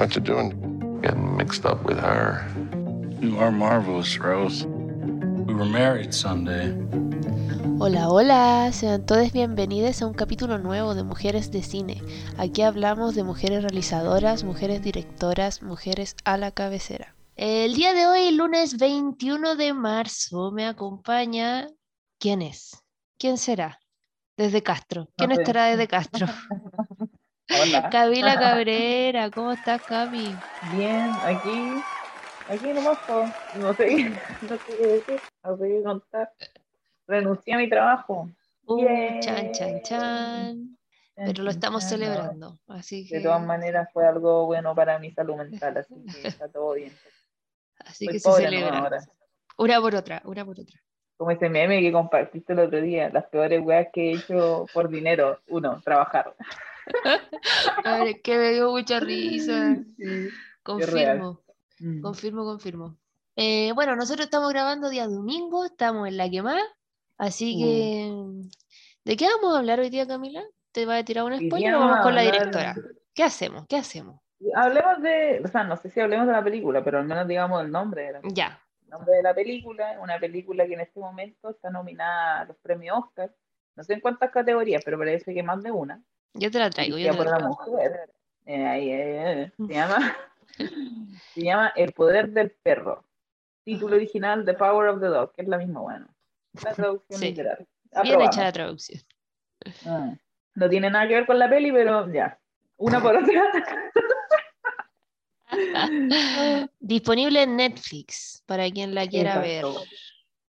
What you doing? Getting mixed up with her. You are marvelous, Rose. We were married Sunday. Hola, hola, sean todos bienvenidos a un capítulo nuevo de Mujeres de Cine. Aquí hablamos de mujeres realizadoras, mujeres directoras, mujeres a la cabecera. El día de hoy, lunes 21 de marzo, me acompaña... ¿Quién es? ¿Quién será? Desde Castro. ¿Quién estará desde Castro? Hola. Camila Cabrera, ¿cómo estás, Cami? Bien, aquí, aquí nomás, no sé, no sé qué decir, no sé qué contar. Renuncié a mi trabajo. Uh, chan, chan, chan. Pero lo estamos celebrando, así que... De todas maneras fue algo bueno para mi salud mental, así que está todo bien. Así Soy que se celebra. ahora. Una por otra, una por otra. Como ese meme que compartiste el otro día, las peores weas que he hecho por dinero. Uno, trabajar. A ver, que me dio mucha risa. Sí, Confirmo, Mm. confirmo, confirmo. Eh, bueno, nosotros estamos grabando día domingo, estamos en la que más, así Mm. que... ¿De qué vamos a hablar hoy día, Camila? ¿Te va a tirar un spoiler o vamos con la directora? ¿Qué hacemos? ¿Qué hacemos? Hablemos de, o sea, no sé si hablemos de la película, pero al menos digamos el nombre de la Ya, nombre de la película, una película que en este momento está nominada a los premios Oscar, no sé en cuántas categorías, pero parece que más de una, yo te la traigo. Yo te por la traigo. mujer. Eh, eh, eh, se llama se llama El poder del perro. Título original The Power of the Dog, que es la misma, bueno. La traducción Sí. literal. Bien hecha la traducción. Ah, No tiene nada que ver con la peli, pero ya. Una por otra. Disponible en Netflix, para quien la quiera ver.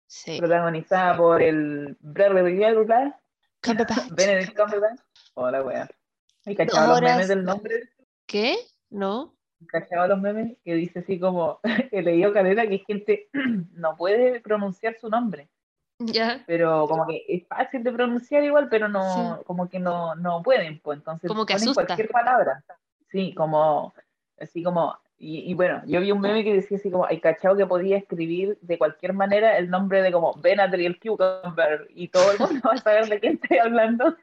Sí. Protagonizada por el Benedict Cumberbatch. Hola, wea. ¿Hay Dos cachado los memes del nombre? ¿Qué? ¿No? ¿Cachado los memes? Que dice así como, he leído caleta que gente no puede pronunciar su nombre, Ya. pero como que es fácil de pronunciar igual, pero no, Sí. como que no, no pueden, pues entonces Como que ponen asusta. cualquier palabra. Sí, como, así como, y, y bueno, yo vi un meme que decía así como, hay cachado que podía escribir de cualquier manera el nombre de como Benadryl Cucumber y todo el mundo va a saber de quién estoy hablando.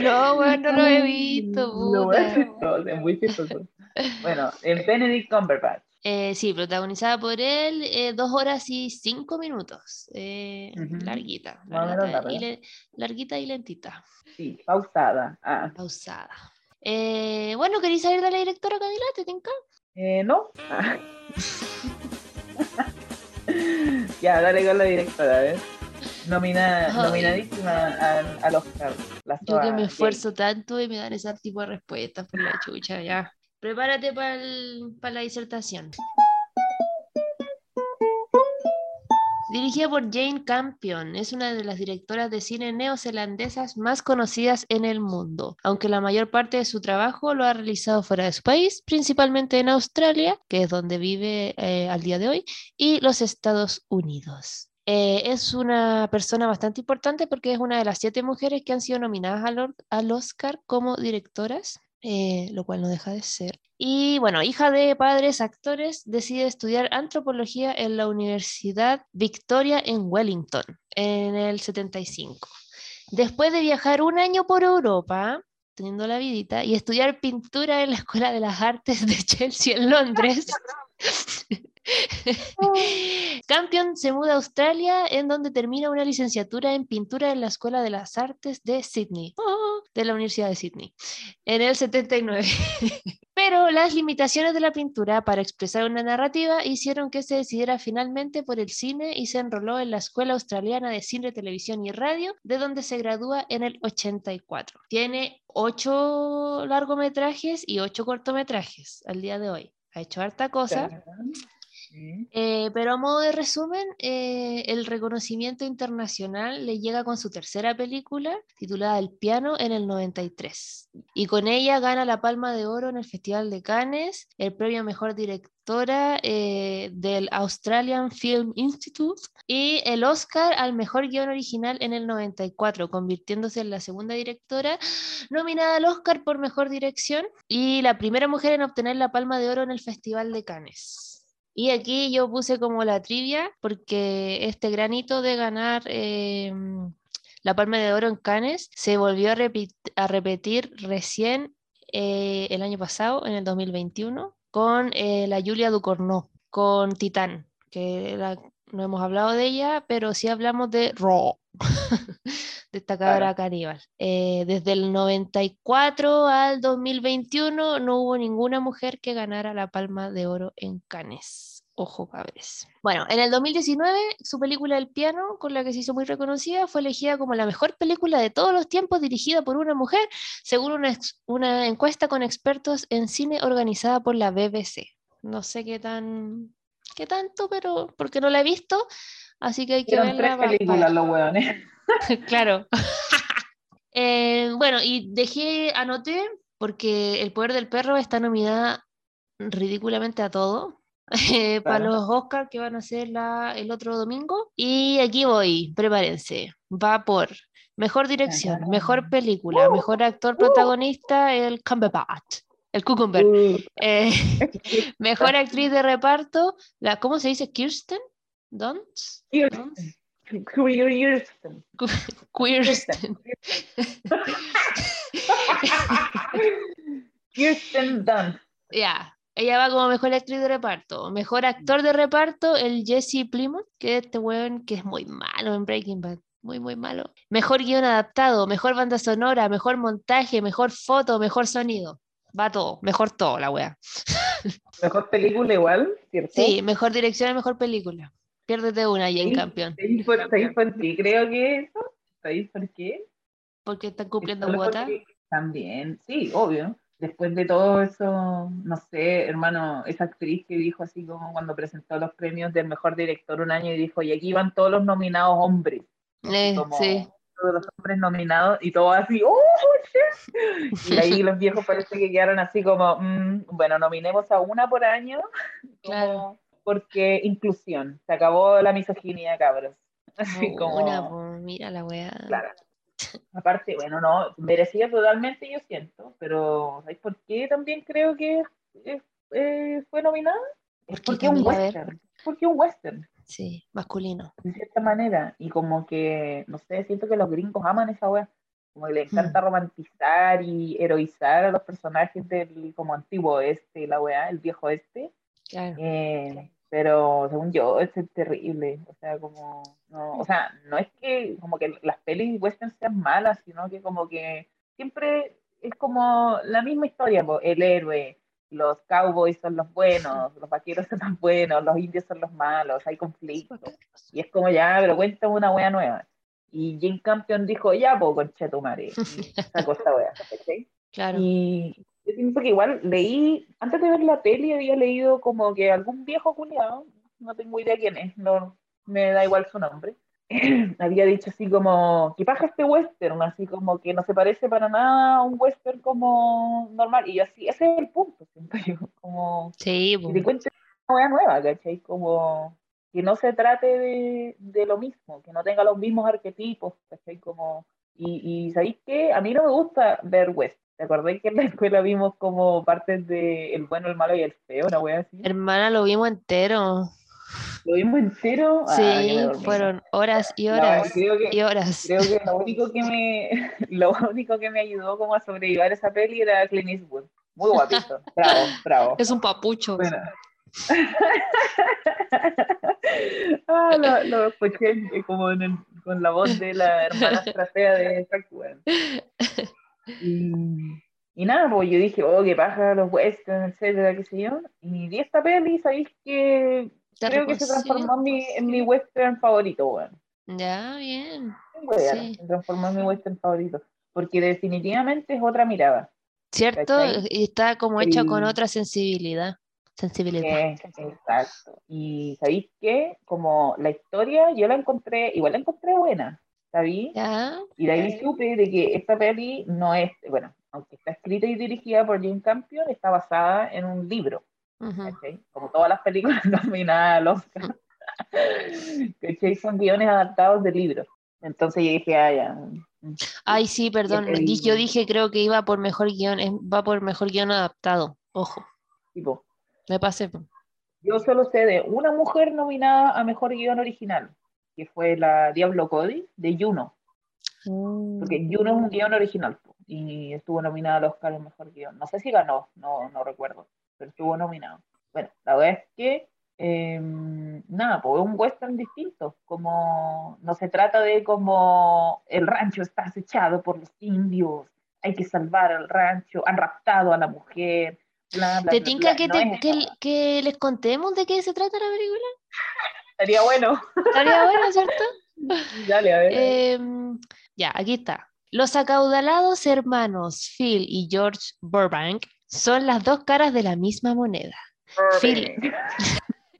No, bueno, no lo he visto. Puta. es chistoso, es muy chistoso. Bueno, el Benedict Cumberbatch. Eh, sí, protagonizada por él, eh, dos horas y cinco minutos. Eh. Larguita, larguita, y le- larguita y lentita, Sí, pausada. Ah, pausada. Bueno, ¿queréis saber de la directora Camila? ¿Te tinca? eh, ¿no? Ah. ya, dale con la directora, a ver. Nomina, Ay. nominadísima al, al Oscar. La Yo que me esfuerzo tanto y me dan ese tipo de respuestas por la chucha, ya. Prepárate para la disertación. Dirigida por Jane Campion, es una de las directoras de cine neozelandesas más conocidas en el mundo, aunque la mayor parte de su trabajo lo ha realizado fuera de su país, principalmente en Australia, que es donde vive eh, al día de hoy, y los Estados Unidos. Eh, es una persona bastante importante porque es una de las siete mujeres que han sido nominadas al, al Oscar como directoras, eh, lo cual no deja de ser. Y bueno, hija de padres actores, decide estudiar antropología en la Universidad Victoria en Wellington en el 75. Después de viajar un año por Europa, teniendo la vidita, y estudiar pintura en la Escuela de las Artes de Chelsea en Londres. Campion se muda a Australia, en donde termina una licenciatura en pintura en la Escuela de las Artes de Sydney, oh, de la Universidad de Sydney, en el 79. Pero las limitaciones de la pintura para expresar una narrativa hicieron que se decidiera finalmente por el cine y se enroló en la Escuela Australiana de Cine, Televisión y Radio, de donde se gradúa en el 84. Tiene ocho largometrajes y ocho cortometrajes al día de hoy. Ha hecho harta cosa. Eh, pero a modo de resumen, eh, el reconocimiento internacional le llega con su tercera película, titulada El piano, en el 93. Y con ella gana la Palma de Oro en el Festival de Cannes, el premio Mejor Directora eh, del Australian Film Institute y el Oscar al Mejor Guión Original en el 94, convirtiéndose en la segunda directora nominada al Oscar por Mejor Dirección y la primera mujer en obtener la Palma de Oro en el Festival de Cannes. Y aquí yo puse como la trivia, porque este granito de ganar eh, la Palma de Oro en Cannes se volvió a, repetir recién eh, el año pasado, en el 2021, con eh, la Julia Ducournau, con Titán, que no hemos hablado de ella, pero sí hablamos de Raw, de esta cabra caníbal. Eh, desde el 94 al 2021 no hubo ninguna mujer que ganara la Palma de Oro en Cannes. Ojo, cabres. Bueno, en el 2019, su película El piano, con la que se hizo muy reconocida, fue elegida como la mejor película de todos los tiempos dirigida por una mujer, según una, encuesta con expertos en cine organizada por la BBC. No sé qué tan qué tanto, pero porque no la he visto, así que hay que verla tres películas los hueones. claro. Eh, bueno, y dejé, anoté, porque El Poder del Perro está nominada ridículamente a todo. eh, para los Oscars que van a ser la, el otro domingo. Y aquí voy, prepárense. Va por mejor dirección, mejor película, mejor actor protagonista, el Cumberbatch, el Cucumber. Uh, Eh, mejor actriz de reparto, la, ¿cómo se dice? Kirsten Dunst. Kirsten. Kirsten. Kirsten. Kirsten Dunst. Ya, ella va como mejor actriz de reparto. Mejor actor de reparto, el Jesse Plymouth, que es este weón que es muy malo en Breaking Bad. Muy, muy malo. Mejor guion adaptado, mejor banda sonora, mejor montaje, mejor foto, mejor sonido. Va todo, mejor todo la wea. Mejor película igual, ¿cierto? Sí, mejor dirección y mejor película. Piérdete una y en Sí. campeón. ¿Sabéis por, qué creo que eso? ¿Sabéis por qué? Porque están cumpliendo cuota. También, sí, obvio. Después de todo eso, no sé, hermano, esa actriz que dijo así como cuando presentó los premios del mejor director un año y dijo, y aquí van todos los nominados hombres. Eh, como sí. Todos los hombres nominados y todo así, ¡oh, shit! Y ahí los viejos parece que quedaron así como, "Mm, bueno, nominemos a una por año. como Claro. Porque inclusión, se acabó la misoginia, cabros. Así como, Una, po, mira la wea. Claro. Aparte, bueno, no, merecía totalmente, yo siento, pero ¿sabes por qué también creo que eh, eh, fue nominada? Es ¿Por qué, porque es un western, porque un western, Sí, masculino. de cierta manera, y como que, no sé, siento que los gringos aman esa wea, como que les encanta Hmm. romantizar y heroizar a los personajes del como antiguo este, la wea, el viejo este, Claro. eh, pero según yo, es terrible. O sea, como, no, o sea, no es que como que las pelis western sean malas, sino que como que siempre es como la misma historia, el héroe, los cowboys son los buenos, los vaqueros son los buenos, los indios son los malos, hay conflictos. Y es como ya, pero cuéntame una wea nueva. Y Jane Campion dijo, ya, tu madre. Y sacó esta wea, ¿cachai? Claro. Y yo siento que igual leí, antes de ver la peli había leído como que algún viejo culiado, no tengo idea quién es, no me da igual su nombre, había dicho así como, ¿qué paja este western? Así como que no se parece para nada a un western como normal. Y yo así, ese es el punto, siento yo, como Sí, que po. te cuentes una hueá nueva, ¿cachai? Como que no se trate de, de lo mismo, que no tenga los mismos arquetipos, ¿cachai? Como, y, y ¿sabéis qué? A mí no me gusta ver western. ¿Te acordás que en la escuela vimos como partes de El bueno, el malo y el feo, una wea así? Hermana, lo vimos entero. Lo vimos entero. Ah, Sí, fueron horas y horas que- y horas. Creo que lo único que me, lo único que me ayudó como a sobrevivir a esa peli era Clint Eastwood. Muy guapito. Bravo, bravo. Es un papucho. Bueno. ah, lo, lo escuché eh, como en el- con la voz de la hermana fea de Frank. Y, y nada, pues yo dije, oh, qué paja, los westerns, etcétera, qué sé yo. Y vi esta peli, sabéis que creo que se reconcilio. transformó en mi, en mi western favorito, weón. Ya, bien. Sí. Se transformó en mi western favorito. Porque definitivamente es otra mirada. ¿Cierto? ¿Cachai? Y está como hecha con El- otra sensibilidad. Sensibilidad. Eh, exacto. Y ¿sabéis qué? Como la historia, yo la encontré, igual la encontré buena, Ya. Y de ahí supe de que esta peli no es, bueno, aunque está escrita y dirigida por Jane Campion, está basada en un libro. Como todas las películas nominadas al Oscar. ¿Cachai? Son guiones adaptados de libros. Entonces yo dije, ah, ya. mm, Ay, sí, perdón. Yo dije creo que iba por mejor guion. Va por mejor guion adaptado. Ojo, Tipo, me pasé. yo solo sé de una mujer nominada a mejor guion original, que fue la Diablo Cody de Juno. Mm. Porque Juno es un guion original. y estuvo nominado al Oscar al mejor guion. No sé si ganó, no, no recuerdo, pero estuvo nominado. Bueno, la verdad es que, eh, nada, pues es un western distinto, como no se trata de como el rancho está acechado por los indios, hay que salvar al rancho, han raptado a la mujer. Bla, bla, ¿Te bla, tinca que, No te- que, que les contemos de qué se trata la película? Estaría bueno. Estaría bueno, ¿cierto? Dale, a ver. Em, ya, aquí está. Los acaudalados hermanos Phil y George Burbank son las dos caras de la misma moneda. Phil.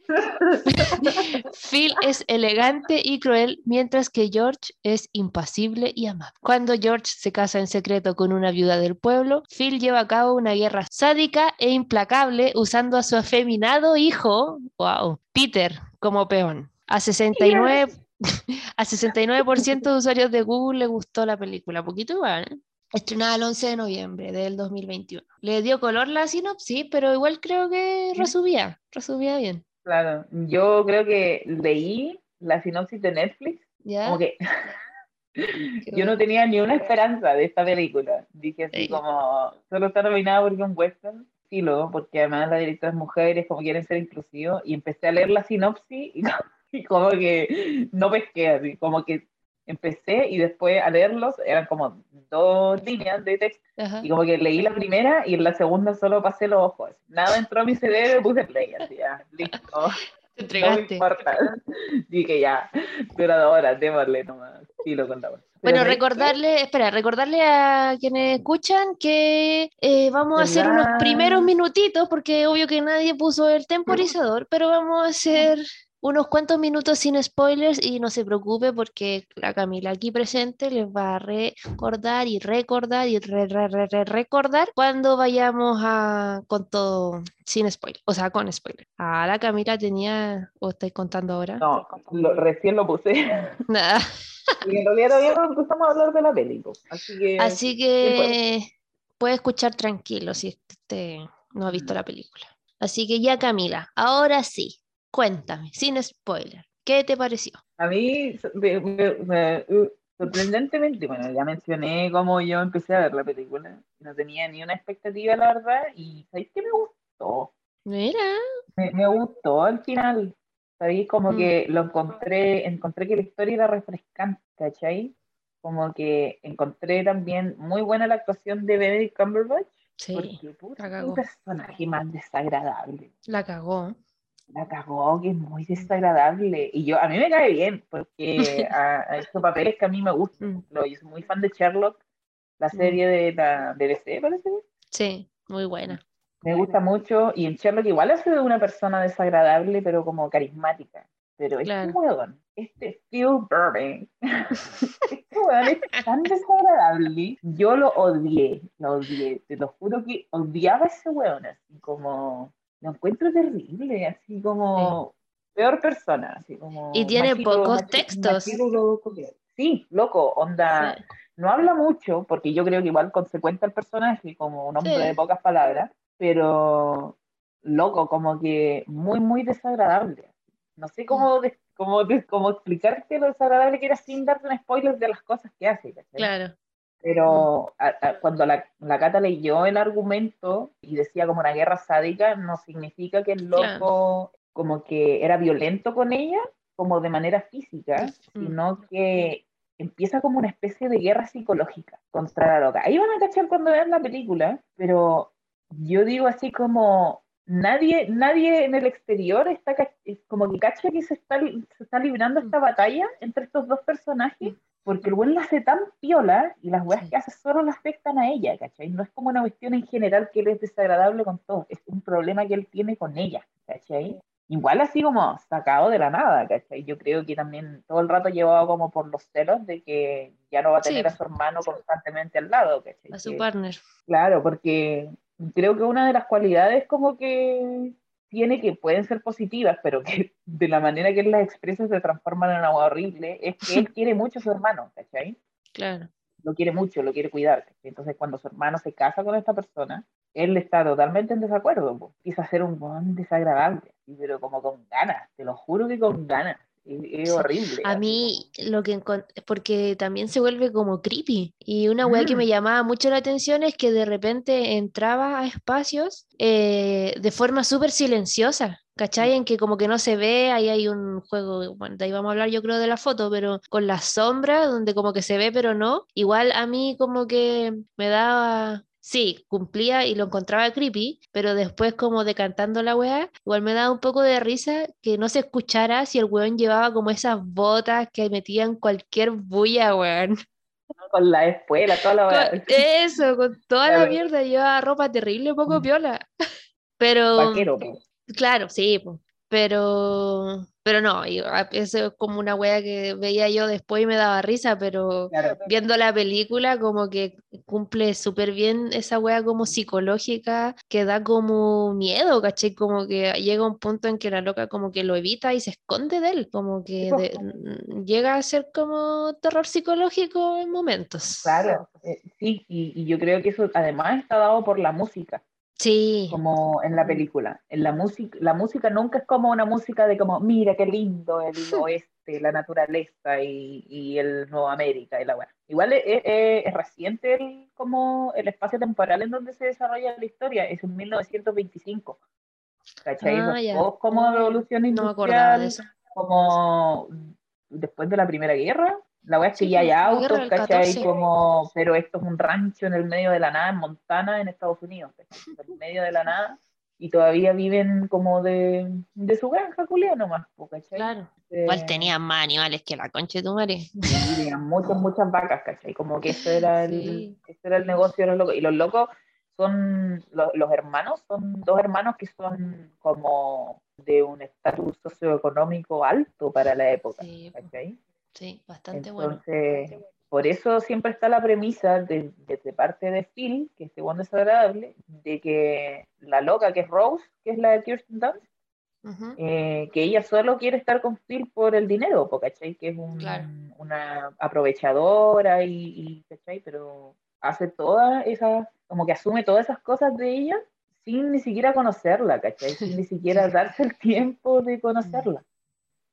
Phil es elegante y cruel, mientras que George es impasible y amable. Cuando George se casa en secreto con una viuda del pueblo, Phil lleva a cabo una guerra sádica e implacable usando a su afeminado hijo, wow, Peter, como peón. A 69, a 69% de usuarios de Google le gustó la película, poquito igual. ¿eh? Estrenada el 11 de noviembre del 2021. Le dio color la sinopsis, pero igual creo que resumía, resumía bien. Claro, yo creo que leí la sinopsis de Netflix, ¿Ya? como que yo no tenía ni una esperanza de esta película. Dije así Sí. como, solo está nominada porque es un western, filo, porque además la directora es mujer, es como quieren ser inclusivos, y empecé a leer la sinopsis y, como- y como que no pesqué así, como que empecé y después a leerlos, eran como dos líneas de texto, Ajá. y como que leí la primera y en la segunda solo pasé los ojos. Nada entró a mi cerebro y puse play, así ya, listo. Te No me entregaste. importa. Dije ya, duradora, démosle nomás. Filo con la wea. Pero Bueno, recordarle, espera, recordarle a quienes escuchan que eh, vamos a hacer unos primeros minutitos, porque obvio que nadie puso el temporizador, pero vamos a hacer unos cuantos minutos sin spoilers y no se preocupe porque la Camila aquí presente les va a recordar y recordar y re, re, re, re- recordar cuando vayamos a con todo sin spoiler, o sea, con spoiler. Ah, la Camila tenía, o estáis contando ahora. No, lo- recién lo puse. Nada. Y en realidad todavía no empezamos a hablar de la película. Así que. Así que puede escuchar tranquilo si usted no ha visto la película. Así que ya Camila, ahora sí, cuéntame, sin spoiler, ¿qué te pareció? A mí, me- me- me- uh, sorprendentemente, bueno, ya mencioné cómo yo empecé a ver la película. No tenía ni una expectativa, la verdad. Y ¿sabéis qué me gustó? Mira, me gustó al final. ¿Sabéis? Como Mm. que lo encontré, encontré que la historia era refrescante, ¿cachai? Como que encontré también muy buena la actuación de Benedict Cumberbatch. sí, Porque, puta, la cagó. personaje más desagradable. la cagó. La cagó, que es muy desagradable. Y yo, a mí me cae bien, porque ha hecho papeles que a mí me gustan. Mm, Lo- Yo soy muy fan de Sherlock, la Mm. serie de la BBC, parece. Sí, muy buena. Me gusta mucho. Y en Sherlock igual hace de una persona desagradable, pero como carismática. Pero este Claro. weón, este Phil Burbank, este weón es tan desagradable. Yo lo odié, lo odié. Te lo juro que odiaba a ese weón, así como. Lo encuentro terrible, así como. Peor persona, así como. Y tiene machito- pocos textos. machito loco Sí, loco, onda Sí, no habla mucho, porque yo creo que igual consecuente el personaje, como un hombre Sí. de pocas palabras, pero loco, como que muy, muy desagradable. No sé cómo, des- cómo, des- cómo explicarte lo desagradable que era sin darte un spoiler de las cosas que hace. claro. Pero a- a- cuando la, la Cata leyó el argumento y decía como una guerra sádica, no significa que el loco Claro. como que era violento con ella, como de manera física, sino que empieza como una especie de guerra psicológica contra la loca. Ahí van a cachar cuando vean la película, pero yo digo así como nadie, nadie en el exterior está como que cacha que se está, se está librando esta batalla entre estos dos personajes, porque el buen la hace tan piola y las weas Sí. que hace solo le afectan a ella, ¿cachai? No es como una cuestión en general que él es desagradable con todo, es un problema que él tiene con ella, ¿cachai? Igual así como sacado de la nada, ¿cachai? Yo creo que también todo el rato llevado como por los celos de que ya no va a Sí. tener a su hermano constantemente al lado, ¿cachai? A su Que- partner. Claro, porque creo que una de las cualidades como que tiene que pueden ser positivas, pero que de la manera que él las expresa se transforman en algo horrible, es que él quiere mucho a su hermano, ¿cachai? Claro. Lo quiere mucho, lo quiere cuidar. ¿cachai? Entonces cuando su hermano se casa con esta persona, él está totalmente en desacuerdo, empieza a ser un buen desagradable, pero como con ganas, te lo juro que con ganas. Es, es horrible. A mí lo que porque también se vuelve como creepy y una weá que me Mm. llamaba mucho la atención es que de repente entraba a espacios eh, de forma súper silenciosa, ¿cachai? En que como que no se ve, ahí hay un juego, bueno, de ahí vamos a hablar yo creo de la foto, pero con las sombras, donde como que se ve pero no, igual a mí como que me daba... Sí, cumplía y lo encontraba creepy, pero después como decantando la weá, igual me daba un poco de risa que no se escuchara si el weón llevaba como esas botas que metían cualquier bulla, weón. Con la espuela, toda la Con weá. eso, con toda la mierda, llevaba ropa terrible, poco Mm. piola. Pero, Vaquero, po. claro, sí, po, pero, pero no, ah, eso es como una wea que veía yo después y me daba risa, pero Claro. viendo la película como que cumple súper bien esa wea como psicológica que da como miedo, ¿cachai? Como que llega un punto en que la loca como que lo evita y se esconde de él, como que de- mm, llega a ser como terror psicológico en momentos. Claro, eh, sí, y, y yo creo que eso además está dado por la música, Sí, como en la película. En la música, la música nunca es como una música de como, mira qué lindo el oeste, la naturaleza y, y el Nuevo América y la weá. Igual es, es- es reciente el, como el espacio temporal en donde se desarrolla la historia, es en 1925. ¿Cachai? Ah, ya. como revolución no me de industrial, eso. como después de la Primera Guerra. La weá es que Sí, ya hay autos, ¿cachai? 14. Como, pero esto es un rancho en el medio de la nada, en Montana, en Estados Unidos, ¿cachai? En el medio de la nada, y todavía viven como de, de su granja, culia nomás, ¿cachai? Claro. Eh, Igual tenían más animales que la concha de tu madre. tenían muchas, muchas vacas, ¿cachai? Como que eso era el, Sí. ese era el negocio de los locos. Y los locos son, lo- los hermanos, son dos hermanos que son como de un estatus socioeconómico alto para la época, Sí. ¿cachai? Sí, bastante bueno. Entonces, por eso siempre está la premisa de- desde parte de Phil, que es segundo desagradable, de que la loca que es Rose, que es la de Kirsten Dunst, Ujú. eh, que ella solo quiere estar con Phil por el dinero, ¿cachai? Que es un- Claro. una aprovechadora y, y, ¿cachai? Pero hace todas esas, como que asume todas esas cosas de ella sin ni siquiera conocerla, ¿cachai? Sin ni siquiera darse el tiempo de conocerla,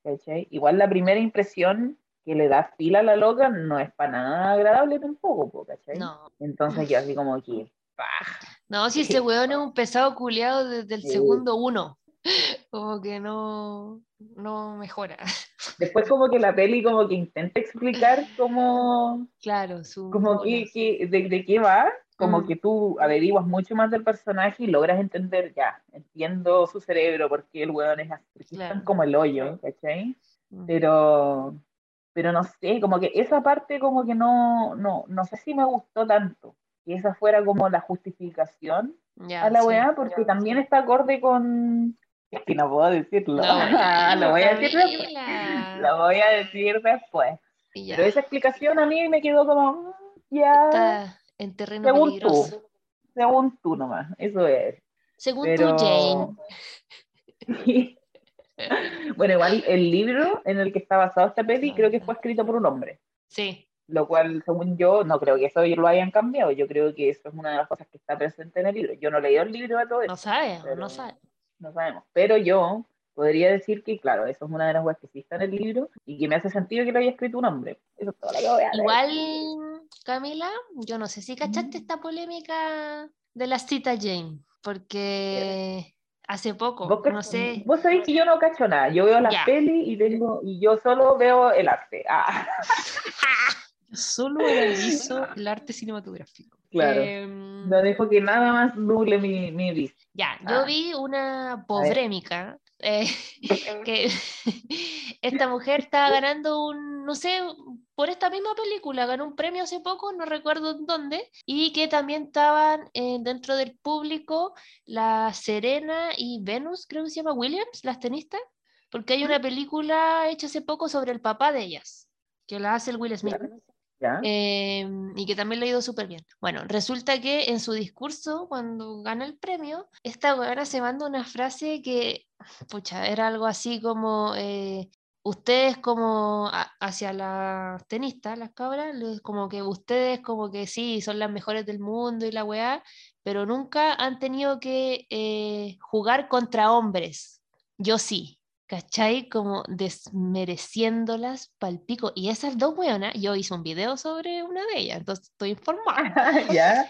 ¿cachai? Igual la primera impresión que le da Phil a la loca no es para nada agradable tampoco, po, ¿cachai? No, Entonces yo así como que, paja. no, si ese weón es un pesado culiado desde el Sí. segundo uno. Como que no, no mejora. Después como que la peli como que intenta explicar cómo, Claro, su como que, que- de, de qué va, como Mm. que tú averiguas mucho más del personaje y logras entender, ya, entiendo su cerebro, porque el weón es así, es tan Claro. como el hoyo, ¿cachai? Mm. Pero, pero no sé, como que esa parte como que no, no, no sé si me gustó tanto, que esa fuera como la justificación a la sí. weá, porque también está acorde con... Es que no puedo decirlo, No, lo voy a decir después. Lo voy a decir después. Pero esa explicación a mí me quedó como, mm, ya, está en terreno según peligroso. tú, según tú nomás, eso es. Según Pero... tú, Jane. bueno, igual el libro en el que está basado esta peli creo que fue escrito por un hombre, Sí, lo cual, según yo, no creo que eso lo hayan cambiado. Yo creo que eso es una de las cosas que está presente en el libro. Yo no leí el libro de todo eso, no sabe, pero- no sabe. no sabemos. Pero yo podría decir que, claro, eso es una de las cosas que sí está en el libro y que me hace sentido que lo haya escrito un hombre. Eso es todo lo que voy a. Igual, Camila, yo no sé si cachaste Mm. esta polémica de la cita Jane, porque hace poco, Vos, no sé, vos sabéis que yo no cacho nada. Yo veo las pelis y tengo y yo solo veo el arte. Ah, solo analizo el arte cinematográfico. claro. Em, No dejo que nada más nuble mi, mi vista. ya, yo Ah. vi una pobrémica eh, que esta mujer estaba ganando un, no sé, por esta misma película, ganó un premio hace poco, no recuerdo en dónde, y que también estaban eh, dentro del público la Serena y Venus, creo que se llama Williams, las tenistas, porque hay una película hecha hace poco sobre el papá de ellas, que la hace el Will Smith. Eh, y que también le ha ido súper bien. Bueno, resulta que en su discurso, cuando gana el premio, esta weona se manda una frase que, pucha, era algo así como, eh, ustedes como hacia las tenistas, las cabras, como que ustedes como que sí, son las mejores del mundo y la weá, pero nunca han tenido que eh, jugar contra hombres. Yo sí. ¿Cachai? Como desmereciéndolas palpico. Y esas dos weonas, yo hice un video sobre una de ellas, entonces estoy informada. ¿Ya?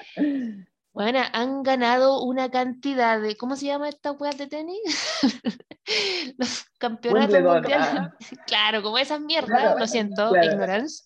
Bueno, han ganado una cantidad de, ¿cómo se llama esta weas de tenis? Los campeonatos Wimbledon, mundiales. ah. Claro, como esas mierdas, Claro, lo siento, claro. ignorance.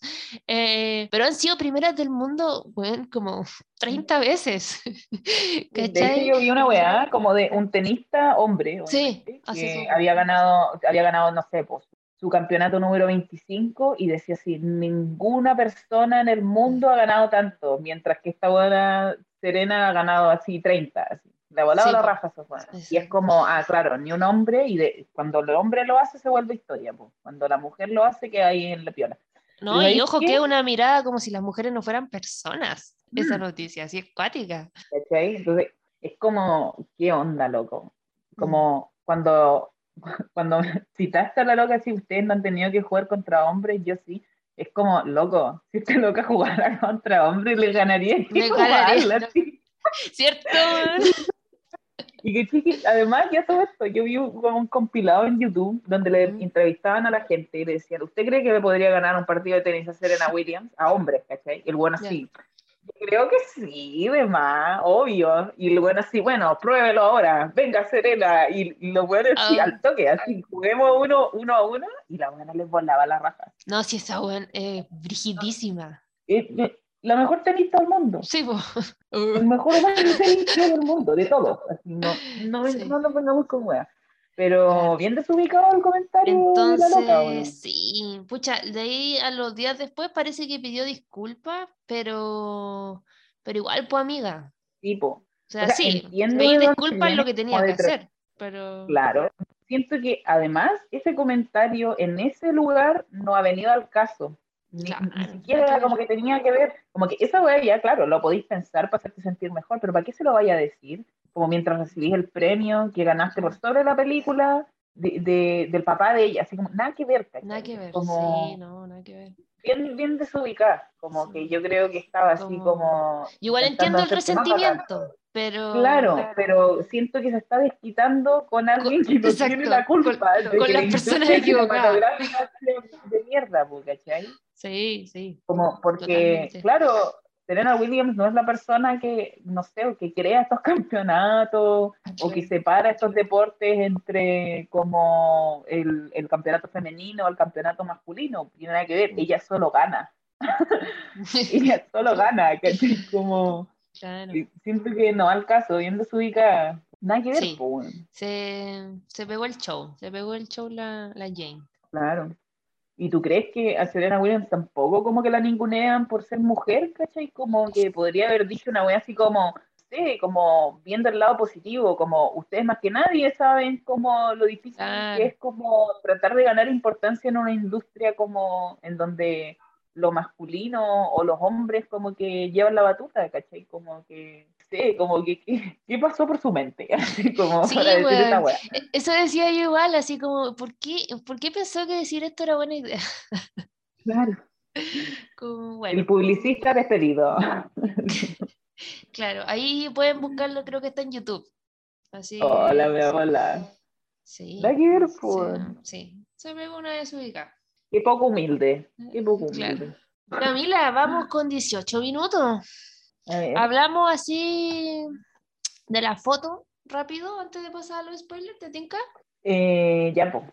Eh, pero han sido primeras del mundo, bueno, como 30 veces. De hecho, ¿Cachai? yo vi una weá como de un tenista hombre Sí, obviamente, así que había ganado, había ganado, no sé, pues, su campeonato número 25 y decía así, ninguna persona en el mundo ha ganado tanto, mientras que esta buena Serena ha ganado así 30, así. Le ha volado Sí, la raja buena. Sí, Y es como, ah, claro, ni un hombre, y de, cuando el hombre lo hace se vuelve historia, pues. cuando la mujer lo hace queda ahí en la piola. No, ¿sabes y ojo que es una mirada como si las mujeres no fueran personas. Esa Mm. noticia, así es cuática. ¿cachai? Entonces, es como, ¿qué onda, loco? Mm. Como cuando, cuando citaste a la loca, si ustedes no han tenido que jugar contra hombres, yo sí. Es como, loco, si esta loca jugara contra hombres, le ganaría. Le ganaría. así. ¿Cierto? Y que chiqui, además, ya todo esto, yo vi un, compilado en YouTube donde le Mm. entrevistaban a la gente y le decían, ¿usted cree que le podría ganar un partido de tenis a Serena Williams? A hombres, ¿cachai? El bueno Ya. sí. Creo que sí, demás, obvio. Y el bueno así, bueno, pruébelo ahora, venga Serena. Y, y los buenos sí, Ah. al toque, así, juguemos uno, uno a uno. Y la buena les volaba la raja. No, si esa weón es brigidísima. Es- es la mejor tenista del mundo. Sí, po. el mejor tenista del mundo, de todos. Así, no, no, Sí. no nos pongamos con weas. Pero Claro. bien desubicado el comentario de la loca, weón. Entonces, sí, pucha, de ahí a los días después parece que pidió disculpas, pero, pero igual, pues amiga. Tipo, O sea, O sea, sí, disculpas lo que tenía que hacer, pero claro. Siento que además ese comentario en ese lugar no ha venido al caso. Ni, Claro, ni siquiera que como que tenía que ver, como que esa wea ya, claro, lo podéis pensar para hacerte sentir mejor, pero ¿para qué se lo vaya a decir? Como mientras recibís el premio que ganaste por sobre la película de, de- del papá de ella, así como nada que ver, ¿cachai? nada que ver, Como, sí, no, nada que ver. bien, bien desubicada, como Sí. que yo creo que estaba así Como- como... Igual entiendo el resentimiento, pero Claro, pero siento que se está desquitando con alguien que no exacto, tiene la culpa con- con que las la personas equivocadas. de mierda, pues, ¿cachai? sí, sí. Como porque, Totalmente. claro, Serena Williams no es la persona que, no sé, o que crea estos campeonatos o que separa estos deportes entre como el, el campeonato femenino o el campeonato masculino. Tiene nada que ver, ella solo gana. Ella solo gana, ¿cachai? Como, Claro. siento que no al caso, bien desubicada. Nada que ver, Sí. Se, se pegó el show, se pegó el show la, la Jane. Claro. ¿Y tú crees que a Serena Williams tampoco como que la ningunean por ser mujer, cachai? Como que podría haber dicho una wea así como, sé, como viendo el lado positivo, como ustedes más que nadie saben como lo difícil que es como tratar de ganar importancia en una industria como en donde lo masculino o los hombres como que llevan la batuta, ¿cachai? Como que, sé, como que, ¿qué, qué pasó por su mente? Así como Sí, para decir esta wea. E- Eso decía yo igual, así como, ¿por qué, ¿por qué pensó que decir esto era buena idea? Claro. Como, El bueno, publicista despedido. claro, ahí pueden buscarlo, creo que está en YouTube. Así. Hola, mi abuela. Sí. Que ver, sí, pues. sí. Se pegó una vez ubicada. Qué poco humilde. Qué poco Claro. humilde. Camila, vamos con 18 minutos. Hablamos así de la foto rápido antes de pasar a los spoilers, ¿te tinca? Eh, ya, pues.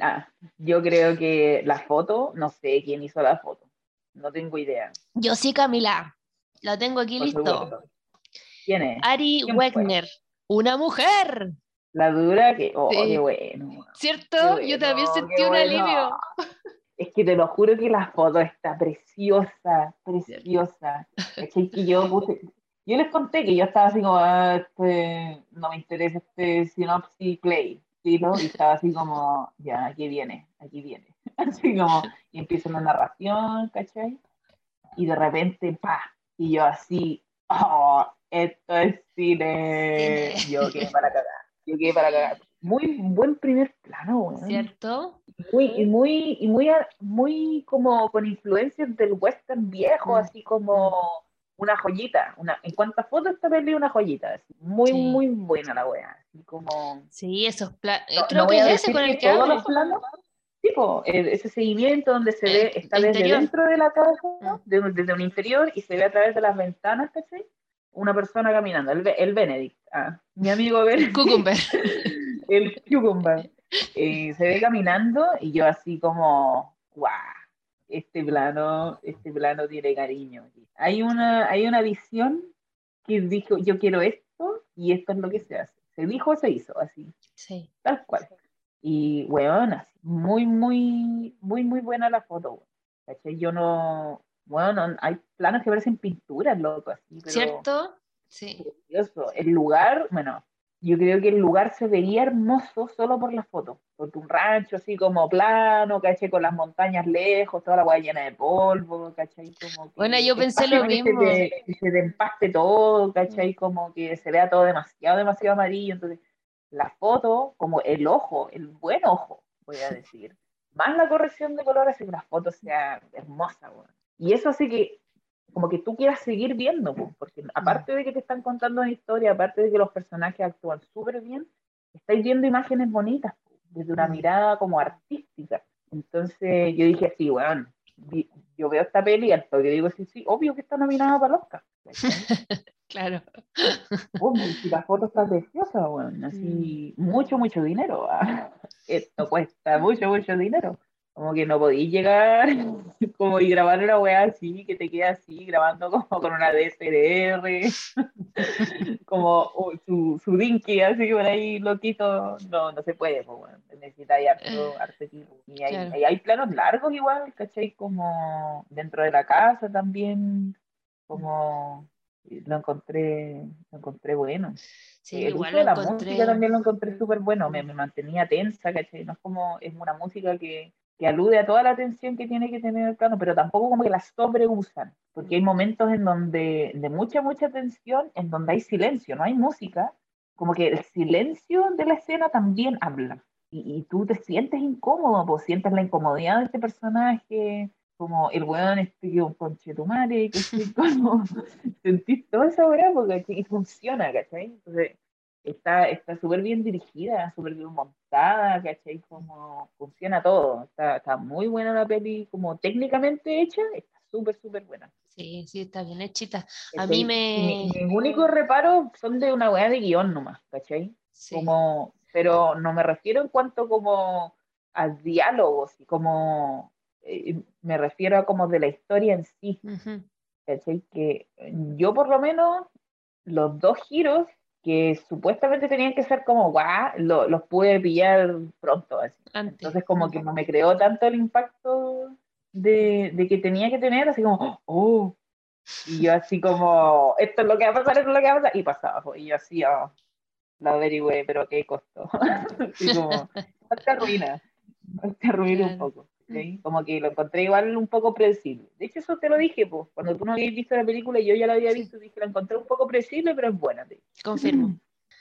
Ah, yo creo que la foto, no sé quién hizo la foto. No tengo idea. Yo sí, Camila. La tengo aquí por listo. supuesto. ¿Quién es? Ari ¿Quién fue? Wegner, una mujer. La dura que. Oh, Sí. qué bueno. ¿Cierto? Qué Yo también sentí un alivio. Es que te lo juro que la foto está preciosa, preciosa. ¿Cachai? Que yo puse. Yo les conté que yo estaba así como, ah, este, no me interesa este sinopsis play, ¿sí, no? Y estaba así como, ya, aquí viene, aquí viene. Así como, y empieza una narración, ¿cachai? Y de repente, pa, y yo así, oh, esto es cine. Cine. Yo quedé para cagar, yo quedé para cagar. Muy buen primer plano, weón ¿Cierto? muy, y muy, y muy, muy como con influencias del western viejo, así como una joyita. Una, en cuanto a fotos, esta peli una joyita. así. Muy, Sí. muy buena la wea. así como... Sí, esos planos. No, Creo no que es ese con el que que todos los planos, tipo, eh, ese seguimiento donde se El- ve, está desde interior. dentro de la casa, Mm. de- desde un interior, y se ve a través de las ventanas, ¿cachai? Una persona caminando, el, el Benedict, ah, mi amigo Benedict, Cucumber. el Cucumber, eh, se ve caminando y yo así como, guau, este plano, este plano tiene cariño. Hay una, hay una visión que dijo, yo quiero esto y esto es lo que se hace. Se dijo, se hizo, así Sí. tal cual. Y, weón, así, muy, muy, muy, muy buena la foto. Yo no, bueno, hay planos que parecen pinturas, loco, así, pero ¿Cierto? Sí. precioso. El lugar, bueno, yo creo que el lugar se vería hermoso solo por la foto, porque un rancho así como plano, ¿cachai? Con las montañas lejos, toda la guay llena de polvo, ¿cachai? Como que Bueno, yo pensé lo se mismo. que se te empaste todo, ¿cachai? Como que se vea todo demasiado, demasiado amarillo, entonces la foto, como el ojo, el buen ojo, voy a decir, más la corrección de colores y que la foto sea hermosa, weón. Y eso hace que, como que tú quieras seguir viendo, po, porque aparte de que te están contando una historia, aparte de que los personajes actúan súper bien, estáis viendo imágenes bonitas, po, desde una Mm. mirada como artística. Entonces yo dije, sí, weón, vi- yo veo esta peli y toque digo, sí, sí, obvio que está nominada para el Oscar. Claro. Obvio, si la foto está preciosa, weón, así, mucho, mucho dinero. ah. Esto cuesta mucho, mucho dinero. Como que no podéis llegar como y grabar una weá así, que te queda así, grabando como con una DSLR, como oh, su, su dinky así por ahí loquito. No, no se puede, pues, weón. Necesitáis harto, harto equipo. Y hay, Claro. hay planos largos igual, ¿cachai? Como dentro de la casa también, como lo encontré, lo encontré bueno. Sí, el igual uso de lo la encontré. música también lo encontré súper bueno, me, me mantenía tensa, ¿cachai? No es como, es una música que, que alude a toda la atención que tiene que tener el plano, pero tampoco como que la sobreusan, porque hay momentos en donde, de mucha, mucha tensión, en donde hay silencio, no hay música, como que el silencio de la escena también habla, y, y tú te sientes incómodo, pues sientes la incomodidad de este personaje, como el weón este que es un conchetumare, que es como, sentís toda esa hora porque y funciona, ¿cachai? Entonces, está está súper bien dirigida, súper bien montada, ¿cachai? Como funciona todo, está, está muy buena la peli, como técnicamente hecha, está súper, súper buena. Sí, sí, está bien hechita. A mí me. mi- mis únicos reparos son de una weá de guion nomás, ¿cachai? Sí. Como, pero no me refiero en cuanto como a diálogos y como, eh, me refiero a como de la historia en sí. Ujú. ¿cachai? Que yo por lo menos los dos giros que supuestamente tenían que ser como guau, lo- los pude pillar pronto. Así. Entonces como que no me creó tanto el impacto de, de que tenía que tener, así como, oh, y yo así como, esto es lo que va a pasar, esto es lo que va a pasar, y pasaba, y yo así, oh, lo averigüé, pero qué costó. así como, te arruina, te arruina un poco. ¿Sí? Como que lo encontré igual un poco predecible. De hecho, eso te lo dije, pues, cuando tú no habías visto la película y yo ya la había Sí. visto, dije, la encontré un poco predecible, pero es buena. dije. Confirmo.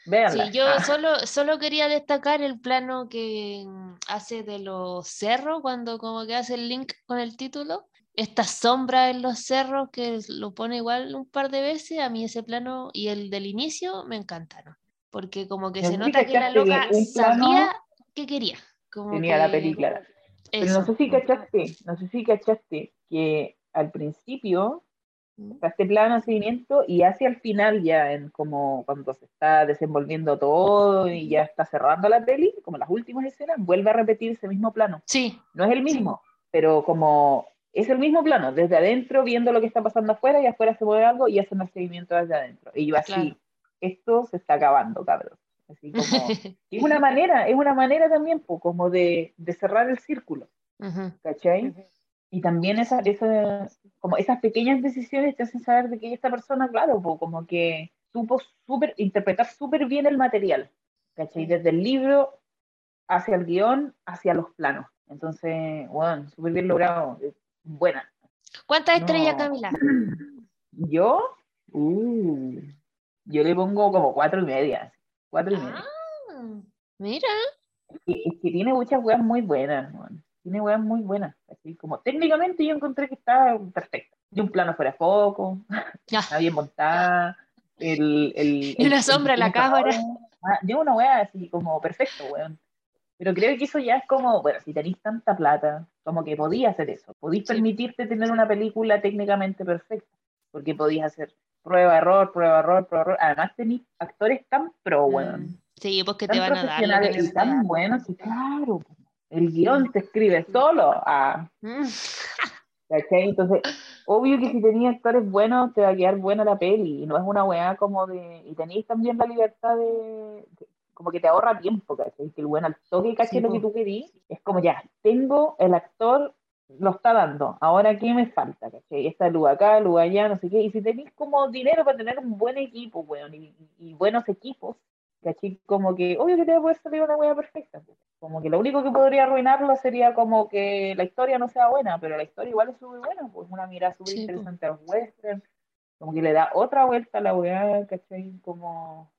Véanla. Sí, yo Ah, solo, solo quería destacar el plano que mm, hace de los cerros, cuando como que hace el link con el título. Esta sombra en los cerros que lo pone igual un par de veces, a mí ese plano y el del inicio me encantaron, porque como que se nota que la loca plano sabía que quería. Como tenía la que película. Pero no eso. sé si cachaste, no sé si cachaste que al principio Mm. está este plano de seguimiento y hacia el final ya en como cuando se está desenvolviendo todo y ya está cerrando la peli, como las últimas escenas, vuelve a repetir ese mismo plano. Sí, No es el mismo, pero como es el mismo plano, desde adentro viendo lo que está pasando afuera y afuera se mueve algo y hacen el seguimiento desde adentro. Y yo así, Claro. esto se está acabando, cabrón. Así como, es una manera, es una manera también, pues, como de, de cerrar el círculo. Y también esa, esa, como esas pequeñas decisiones te hacen saber de que esta persona, claro, po, como que supo super, interpretar súper bien el material, ¿cachai? Desde el libro hacia el guion, hacia los planos. Entonces, bueno, súper bien logrado, buena. ¿Cuántas estrellas, No. Camila? Yo, uh, yo le pongo como cuatro y media, cuatro y media. Ah, mira. es que tiene muchas weas muy buenas, weón. Tiene weas muy buenas. Así como técnicamente yo encontré que está perfecta. De un plano fuera de foco, está bien montada, el, el, Y una sombra en la cámara. Ah, Yo una wea así como perfecto, weón. Pero creo que eso ya es como, bueno, si tenéis tanta plata, como que podías hacer eso. Podías Sí. permitirte tener una película técnicamente perfecta. Porque podías hacer prueba, error, prueba, error, prueba, error. Además tenéis actores tan pro, weón. Mm. Sí, pues que Tan te van a dar lo que profesionales y tan buenos, y claro. El guion te escribe solo. Ah, Mm. ¿Cachai? Entonces, obvio que si tenías actores buenos, te va a quedar buena la peli. Y no es una weá como de. Y tenéis también la libertad de. como que te ahorra tiempo, ¿cachai? Que el buen al toque, ¿cachai? Sí, lo que tú querís. Es como ya, tengo el actor, lo está dando. Ahora, ¿qué me falta, ¿cachai? Está luz acá, luz allá, no sé qué. Y si tenéis como dinero para tener un buen equipo, weón, y, y buenos equipos, ¿cachai? Como que, obvio que te va a poder salir una weá perfecta. Como que lo único que podría arruinarlo sería como que la historia no sea buena, pero la historia igual es súper buena, pues una mirada súper Sí, po. interesante a los westerns, como que le da otra vuelta a la weá, ¿cachai? Como,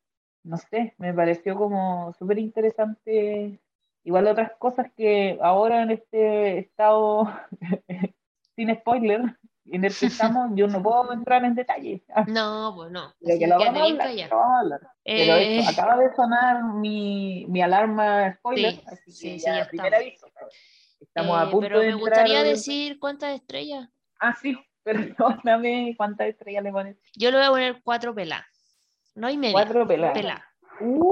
no sé, me pareció como súper interesante. Igual otras cosas que ahora en este estado, sin spoiler, en el que estamos, yo no puedo entrar en detalle. No, pues no. Pero que lo que vamos a bien hablar, callado. lo vamos a hablar. Pero Eh, acaba de sonar mi, mi alarma spoiler, Sí, así sí, que sí, ya, ya primer estamos. aviso. Estamos a eh, punto pero de me entrar. gustaría decir cuántas estrellas. Ah, sí, perdóname, ¿cuántas estrellas le pones? Yo le voy a poner cuatro peladas. No hay media. Cuatro. Pelá. Uh,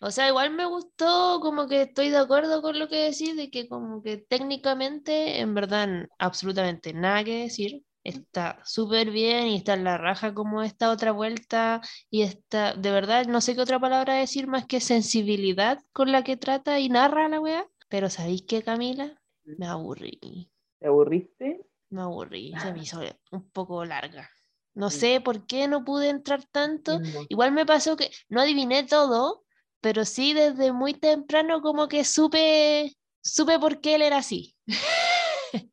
O sea, igual me gustó, como que estoy de acuerdo con lo que decís, de que como que técnicamente, en verdad, absolutamente nada que decir. Está súper bien y está en la raja como esta otra vuelta y está, de verdad, no sé qué otra palabra decir más que sensibilidad con la que trata y narra la weá. Pero ¿sabéis qué, Camila? Me aburrí, ¿Te aburriste? me aburrí, se me hizo un poco larga. No sé por qué no pude entrar tanto. Igual me pasó que no adiviné todo, pero sí desde muy temprano como que supe, supe por qué él era así.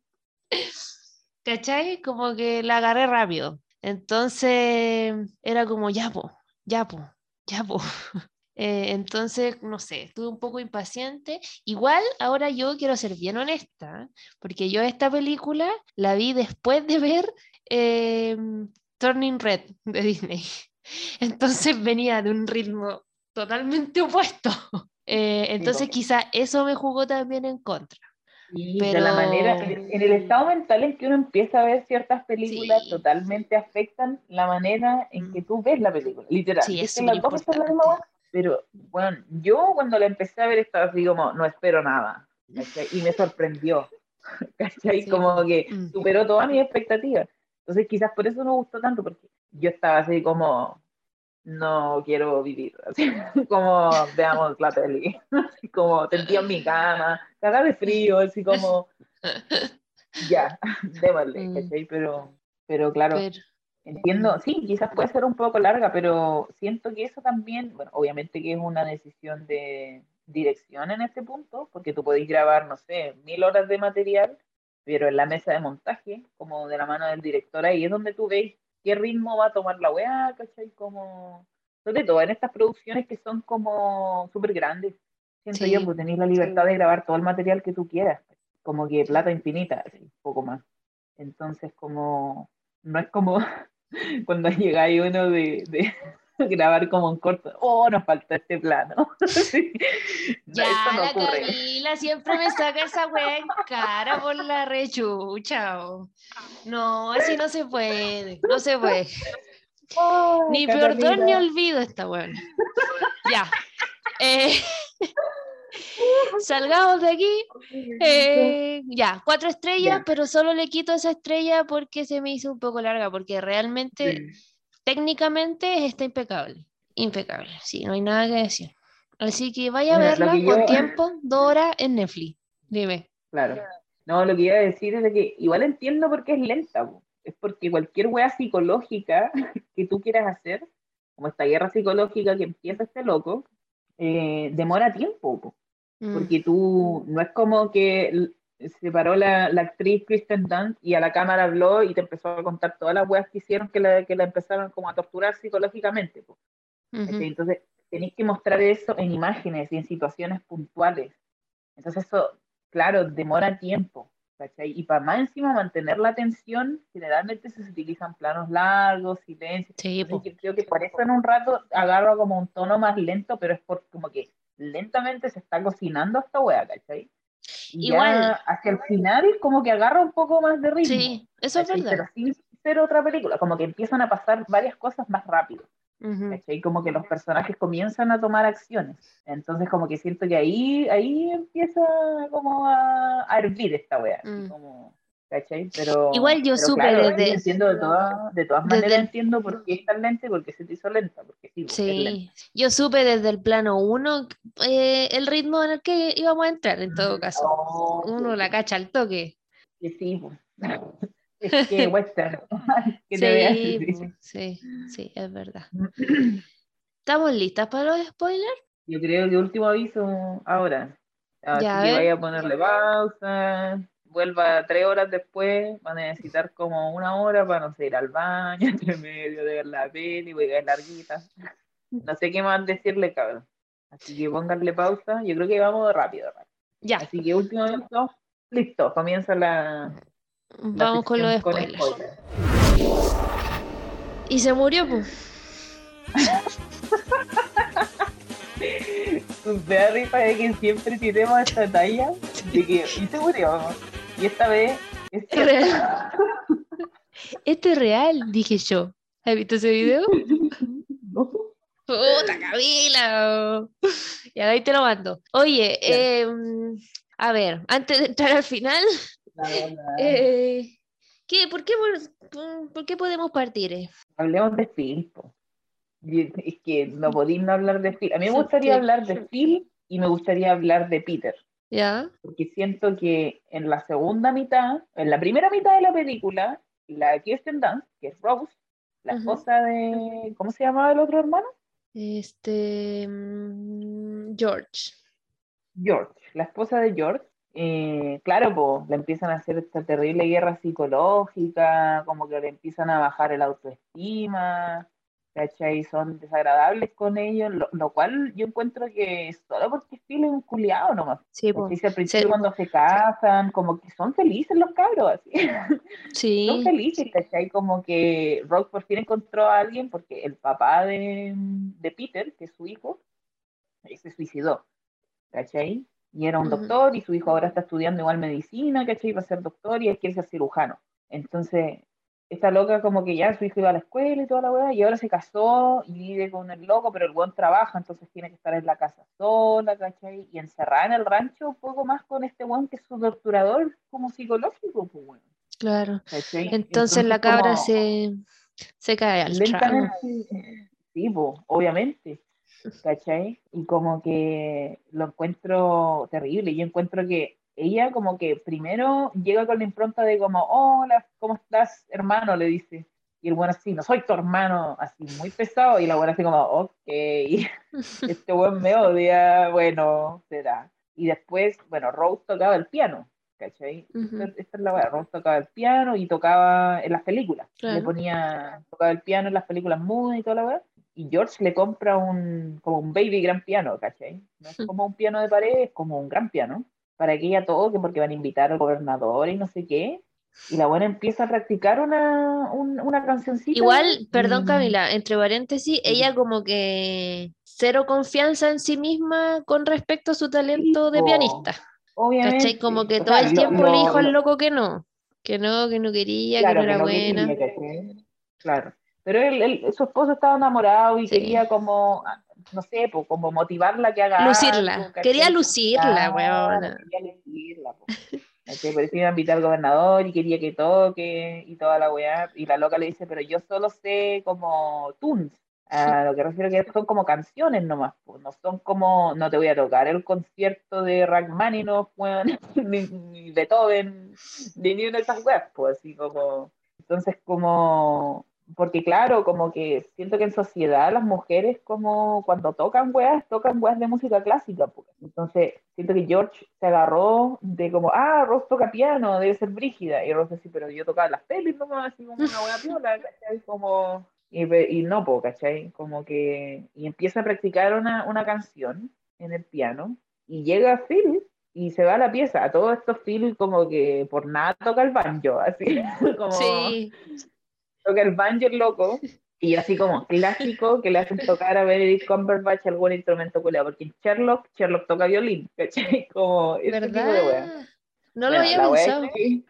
¿Cachai? Como que la agarré rápido. Entonces era como, ya, po, ya, po, ya, po. Eh, entonces, no sé, estuve un poco impaciente. Igual ahora yo quiero ser bien honesta, porque yo esta película la vi después de ver em, Turning Red de Disney. Entonces venía de un ritmo totalmente opuesto. Eh, entonces quizá eso me jugó también en contra. Y de la manera, Pero- en el estado mental en que uno empieza a ver ciertas películas, Sí. totalmente afectan la manera en que tú ves la película, literal. Sí, es que las dos la misma Pero, bueno, yo cuando la empecé a ver estaba así como, no espero nada. ¿cachai? Y me sorprendió. ¿Cachai? Sí. Como que Mm. superó todas mis expectativas. Entonces quizás por eso me gustó tanto, porque yo estaba así como, no quiero vivir, así como veamos la peli, así como tendía en mi cama, cagar de frío, así como, ya, démosle, Mm. ¿cachai? Pero, pero claro, Pero- entiendo, sí, quizás puede ser un poco larga, pero siento que eso también, bueno, obviamente que es una decisión de dirección en este punto, porque tú podés grabar, no sé, mil horas de material, pero en la mesa de montaje, como de la mano del director, ahí es donde tú ves qué ritmo va a tomar la weá, ¿cachai? Como, sobre todo en estas producciones que son como súper grandes, siento Sí, yo, pues tenéis la libertad de grabar todo el material que tú quieras, como que plata infinita, así, un poco más. Entonces, como, no es como cuando llega uno de, de grabar como un corto, oh, nos falta este plano. Sí. Ya, eso no la ocurre. Camila siempre me saca esa wea en cara por la rechucha. No, así no se puede, no se puede. Ni perdón ni olvido esta weón. Ya. Eh, salgamos de aquí. Eh, ya, cuatro estrellas, Ya. pero solo le quito esa estrella porque se me hizo un poco larga, porque realmente, Sí. Técnicamente, está impecable. Impecable, sí, no hay nada que decir. Así que vaya a Bueno, verla con yo- tiempo, dos horas en Netflix. Dime. Claro. No, lo que iba a decir es de que igual entiendo por qué es lenta. po. Es porque cualquier wea psicológica que tú quieras hacer, como esta guerra psicológica que empieza este loco, eh, demora tiempo. po. Mm, Porque tú, no es como que se paró la, la actriz Kristen Dunst y a la cámara habló y te empezó a contar todas las weas que hicieron que la, que la empezaron como a torturar psicológicamente. po. ujú. ¿cachai? Entonces, tenéis que mostrar eso en imágenes y en situaciones puntuales. Entonces, eso, claro, demora tiempo. ¿cachai? Y para más encima mantener la atención, generalmente se utilizan planos largos, silencio. Sí. Entonces, yo creo que por eso en un rato agarro como un tono más lento, pero es por como que lentamente se está cocinando esta wea, ¿cachai? Y Igual. ya hacia el final como que agarra un poco más de ritmo. Sí, eso es verdad. Pero sin ser otra película, como que empiezan a pasar varias cosas más rápido. Ujú. ¿cachai? Como que los personajes comienzan a tomar acciones. Entonces como que siento que ahí, ahí empieza como a, a hervir esta wea. así Mm. como, ¿cachai? Pero, Igual yo pero supe claro, desde- entiendo de todas, de todas maneras el- entiendo por qué es tan lenta y por qué se te hizo lenta. Porque sí, lenta. Yo supe desde el plano 1 el ritmo en el que íbamos a entrar, en todo caso. Oh, Uno sí, la cacha al toque. que sí, pues. Es que western. que te veas Sí, sí, es verdad. ¿Estamos listas para los spoilers? Yo creo que último aviso ahora. Así Ya, que vaya a ponerle pausa, vuelva tres horas después, van a necesitar como una hora para no sé, ir al baño, entre medio de ver la peli, voy a larguita. No sé qué más decirle, cabrón. Así que pónganle pausa, yo creo que vamos rápido. rápido. Ya, Así que último aviso, listo, comienza la, la vamos con los spoilers. spoilers. Y se murió, pues. Me da risa de que siempre tiremos esta talla de que y se murió. Y esta vez es Es real. Esto es real, dije yo. ¿Has visto ese video? No. Puta, Camila. Y ahí te lo mando. Oye, Ya. em, a ver, antes de entrar al final, eh, ¿qué, por, qué, por, por qué podemos partir? eh? Hablemos de Phil. po. Es que no podéis no hablar de Phil. A mí me gustaría hablar de Phil y me gustaría hablar de Peter. ¿Ya? Porque siento que en la segunda mitad, en la primera mitad de la película, la Kirsten Dunst, que es Rose, la esposa de. ¿Cómo se llamaba el otro hermano? Este. mm, George. George, la esposa de George, eh, claro, pues le empiezan a hacer esta terrible guerra psicológica, como que le empiezan a bajar el autoestima, ¿cachai? Son desagradables con ellos, lo, lo cual yo encuentro que solo porque es un culiado nomás. Sí. Si al principio Se- cuando se casan, como que son felices los cabros, así. son Sí, felices, ¿cachai? Como que Rock por fin encontró a alguien porque el papá de, de Peter, que es su hijo, se suicidó, ¿cachai? Y era un Ujú. doctor y su hijo ahora está estudiando igual medicina, ¿cachai? Va a ser doctor y él quiere ser cirujano. Entonces, esta loca como que ya su hijo iba a la escuela y toda la weá, y ahora se casó y vive con el loco, pero el buen trabaja, entonces tiene que estar en la casa sola, ¿cachai? Y encerrada en el rancho un poco más con este buen que es su torturador como psicológico, pues bueno, claro. ¿cachai? Entonces la cabra como- se, se cae al lentamente, sí, po, obviamente, ¿cachai? Y como que lo encuentro terrible, yo encuentro que ella como que primero llega con la impronta de como, hola, ¿cómo estás, hermano? Le dice, y el bueno así, no soy tu hermano, así muy pesado, y la buena así como, ok, este buen me odia, bueno, será. Y después, bueno, Rose tocaba el piano, ¿cachai? Ujú. Esta, esta es la weá, Rose tocaba el piano y tocaba en las películas. Le ponía, tocaba el piano en las películas mudas y toda la weá. Y George le compra un, como un baby gran piano, ¿cachai? No es como un piano de pared, es como un gran piano. Para que ella toque, porque van a invitar al gobernador y no sé qué. Y la buena empieza a practicar una, un- una cancioncita. Igual, perdón y- Camila, entre paréntesis, ella como que cero confianza en sí misma con respecto a su talento de pianista. Obviamente. ¿Cachai? Como que O todo sea, el tiempo lo- le dijo al lo- loco que no, que no, que no quería, claro, que no era que buena. quería. Claro. Pero él, él- su esposo estaba enamorado y Sí. quería como, no sé, pues, como motivarla que haga Lucirla, algo, quería lucirla, weona. Quería lucirla. Por eso iba a invitar al gobernador y quería que toque y toda la weá. Y la loca le dice, pero yo solo sé como tunes. A lo que refiero que son como canciones nomás, po. no son como, no te voy a tocar el concierto de Rachmaninoff, weón, ni, ni Beethoven, ni ni una de esas weas, pues así como, entonces como, porque claro, como que siento que en sociedad las mujeres como cuando tocan weas, tocan weas de música clásica, pues. entonces siento que George se agarró de como, ah, Ross toca piano, debe ser brígida, y Ross así, pero yo tocaba las pelis nomás, así como una wea piola, ¿cachai? Como, y, y no, po, ¿cachai? Como que, y empieza a practicar una, una canción en el piano, y llega Phil, y se va a la pieza. A todo esto Phil como que por nada toca el banjo, así como Sí. Toca el banjo el loco. Y así como clásico que le hacen tocar a Benedict Cumberbatch algún instrumento culeado, porque en Sherlock, Sherlock toca violín, ¿cachai? Como ese tipo de wea. ¿Verdad? No lo Bueno, había la wea es pensado. que-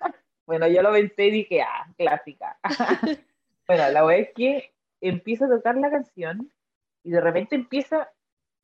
bueno, yo lo pensé y dije, ah, clásica. bueno, la wea es que empieza a tocar la canción y de repente empieza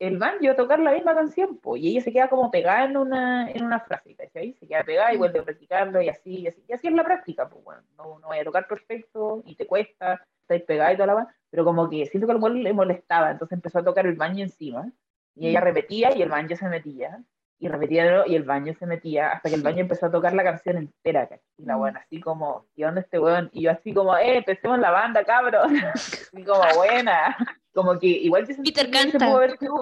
el banjo a tocar la misma canción, po, y ella se queda como pegada en una, en una frase, ¿cachai? Se queda pegada y vuelve a practicarlo y así, y así, y así es la práctica, pues bueno, no, no voy a tocar perfecto y te cuesta, estáis pegada y toda la wea, pero como que siento que al weón le molestaba, entonces empezó a tocar el baño encima, y ella repetía y el baño se metía, y repetía y el baño se metía, hasta que el baño empezó a tocar la canción entera, ¿cachai? Y la buena, así como, ¿qué onda este weón? Y yo así como, eh, empecemos la banda, cabrón, así como, buena, como que igual Peter que ese canta. sido-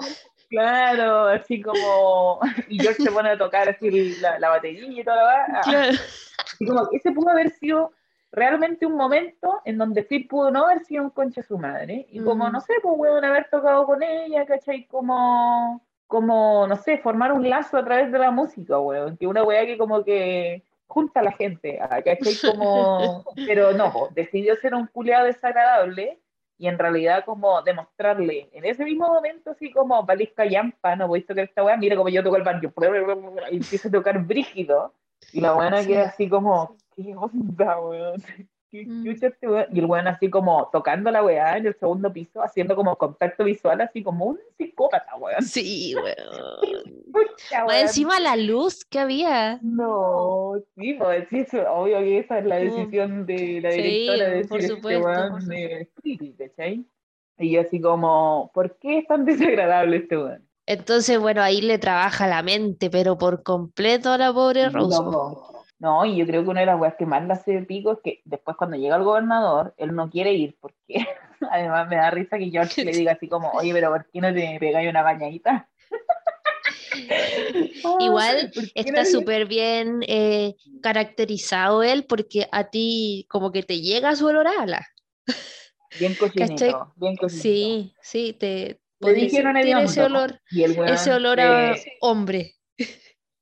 Claro, así como, y George se pone a tocar así la, la batería y toda la weá. Claro. Así como que ese pudo haber sido realmente un momento en donde Phil pudo no haber sido un concha su madre. Y como, Mm. no sé, pues weón, haber tocado con ella, ¿cachai? Como, como, no sé, formar un lazo a través de la música, weón. Que una weá que como que junta a la gente, ah, ¿cachai? Como, pero no, decidió ser un culeado desagradable y en realidad como demostrarle en ese mismo momento así como Valisca Yampa, no podéis tocar esta weá, mira como yo toco el banjo y empieza a tocar brígido y la buena Sí. queda así como ¿qué onda weón? ¿Qué Mm. este weón? y el weón así como tocando la weá en el segundo piso haciendo como contacto visual así como un psicópata weón, Sí, weón. Pucha, weón. encima la luz que había. No, sí, pues sí, obvio que esa es la Mm. decisión de la Sí, directora de por decir este supuesto, weón por es creepy, ¿cachai? Y yo así como, ¿por qué es tan desagradable este weón? Entonces, bueno, ahí le trabaja la mente, pero por completo a la pobre Rose. po. Loco. No, y yo creo que una de las weas que más le hace pico es que después cuando llega el gobernador, él no quiere ir porque además me da risa que George le diga así como, oye, pero ¿por qué no te pegáis una bañadita? Igual ¿Por qué Está súper bien eh, caracterizado él porque a ti como que te llega su olor a ala. Bien cochinito, ¿cachai? bien cochinito. Sí, sí, te Le dijeron ese olor, y el ese olor a eh, hombre.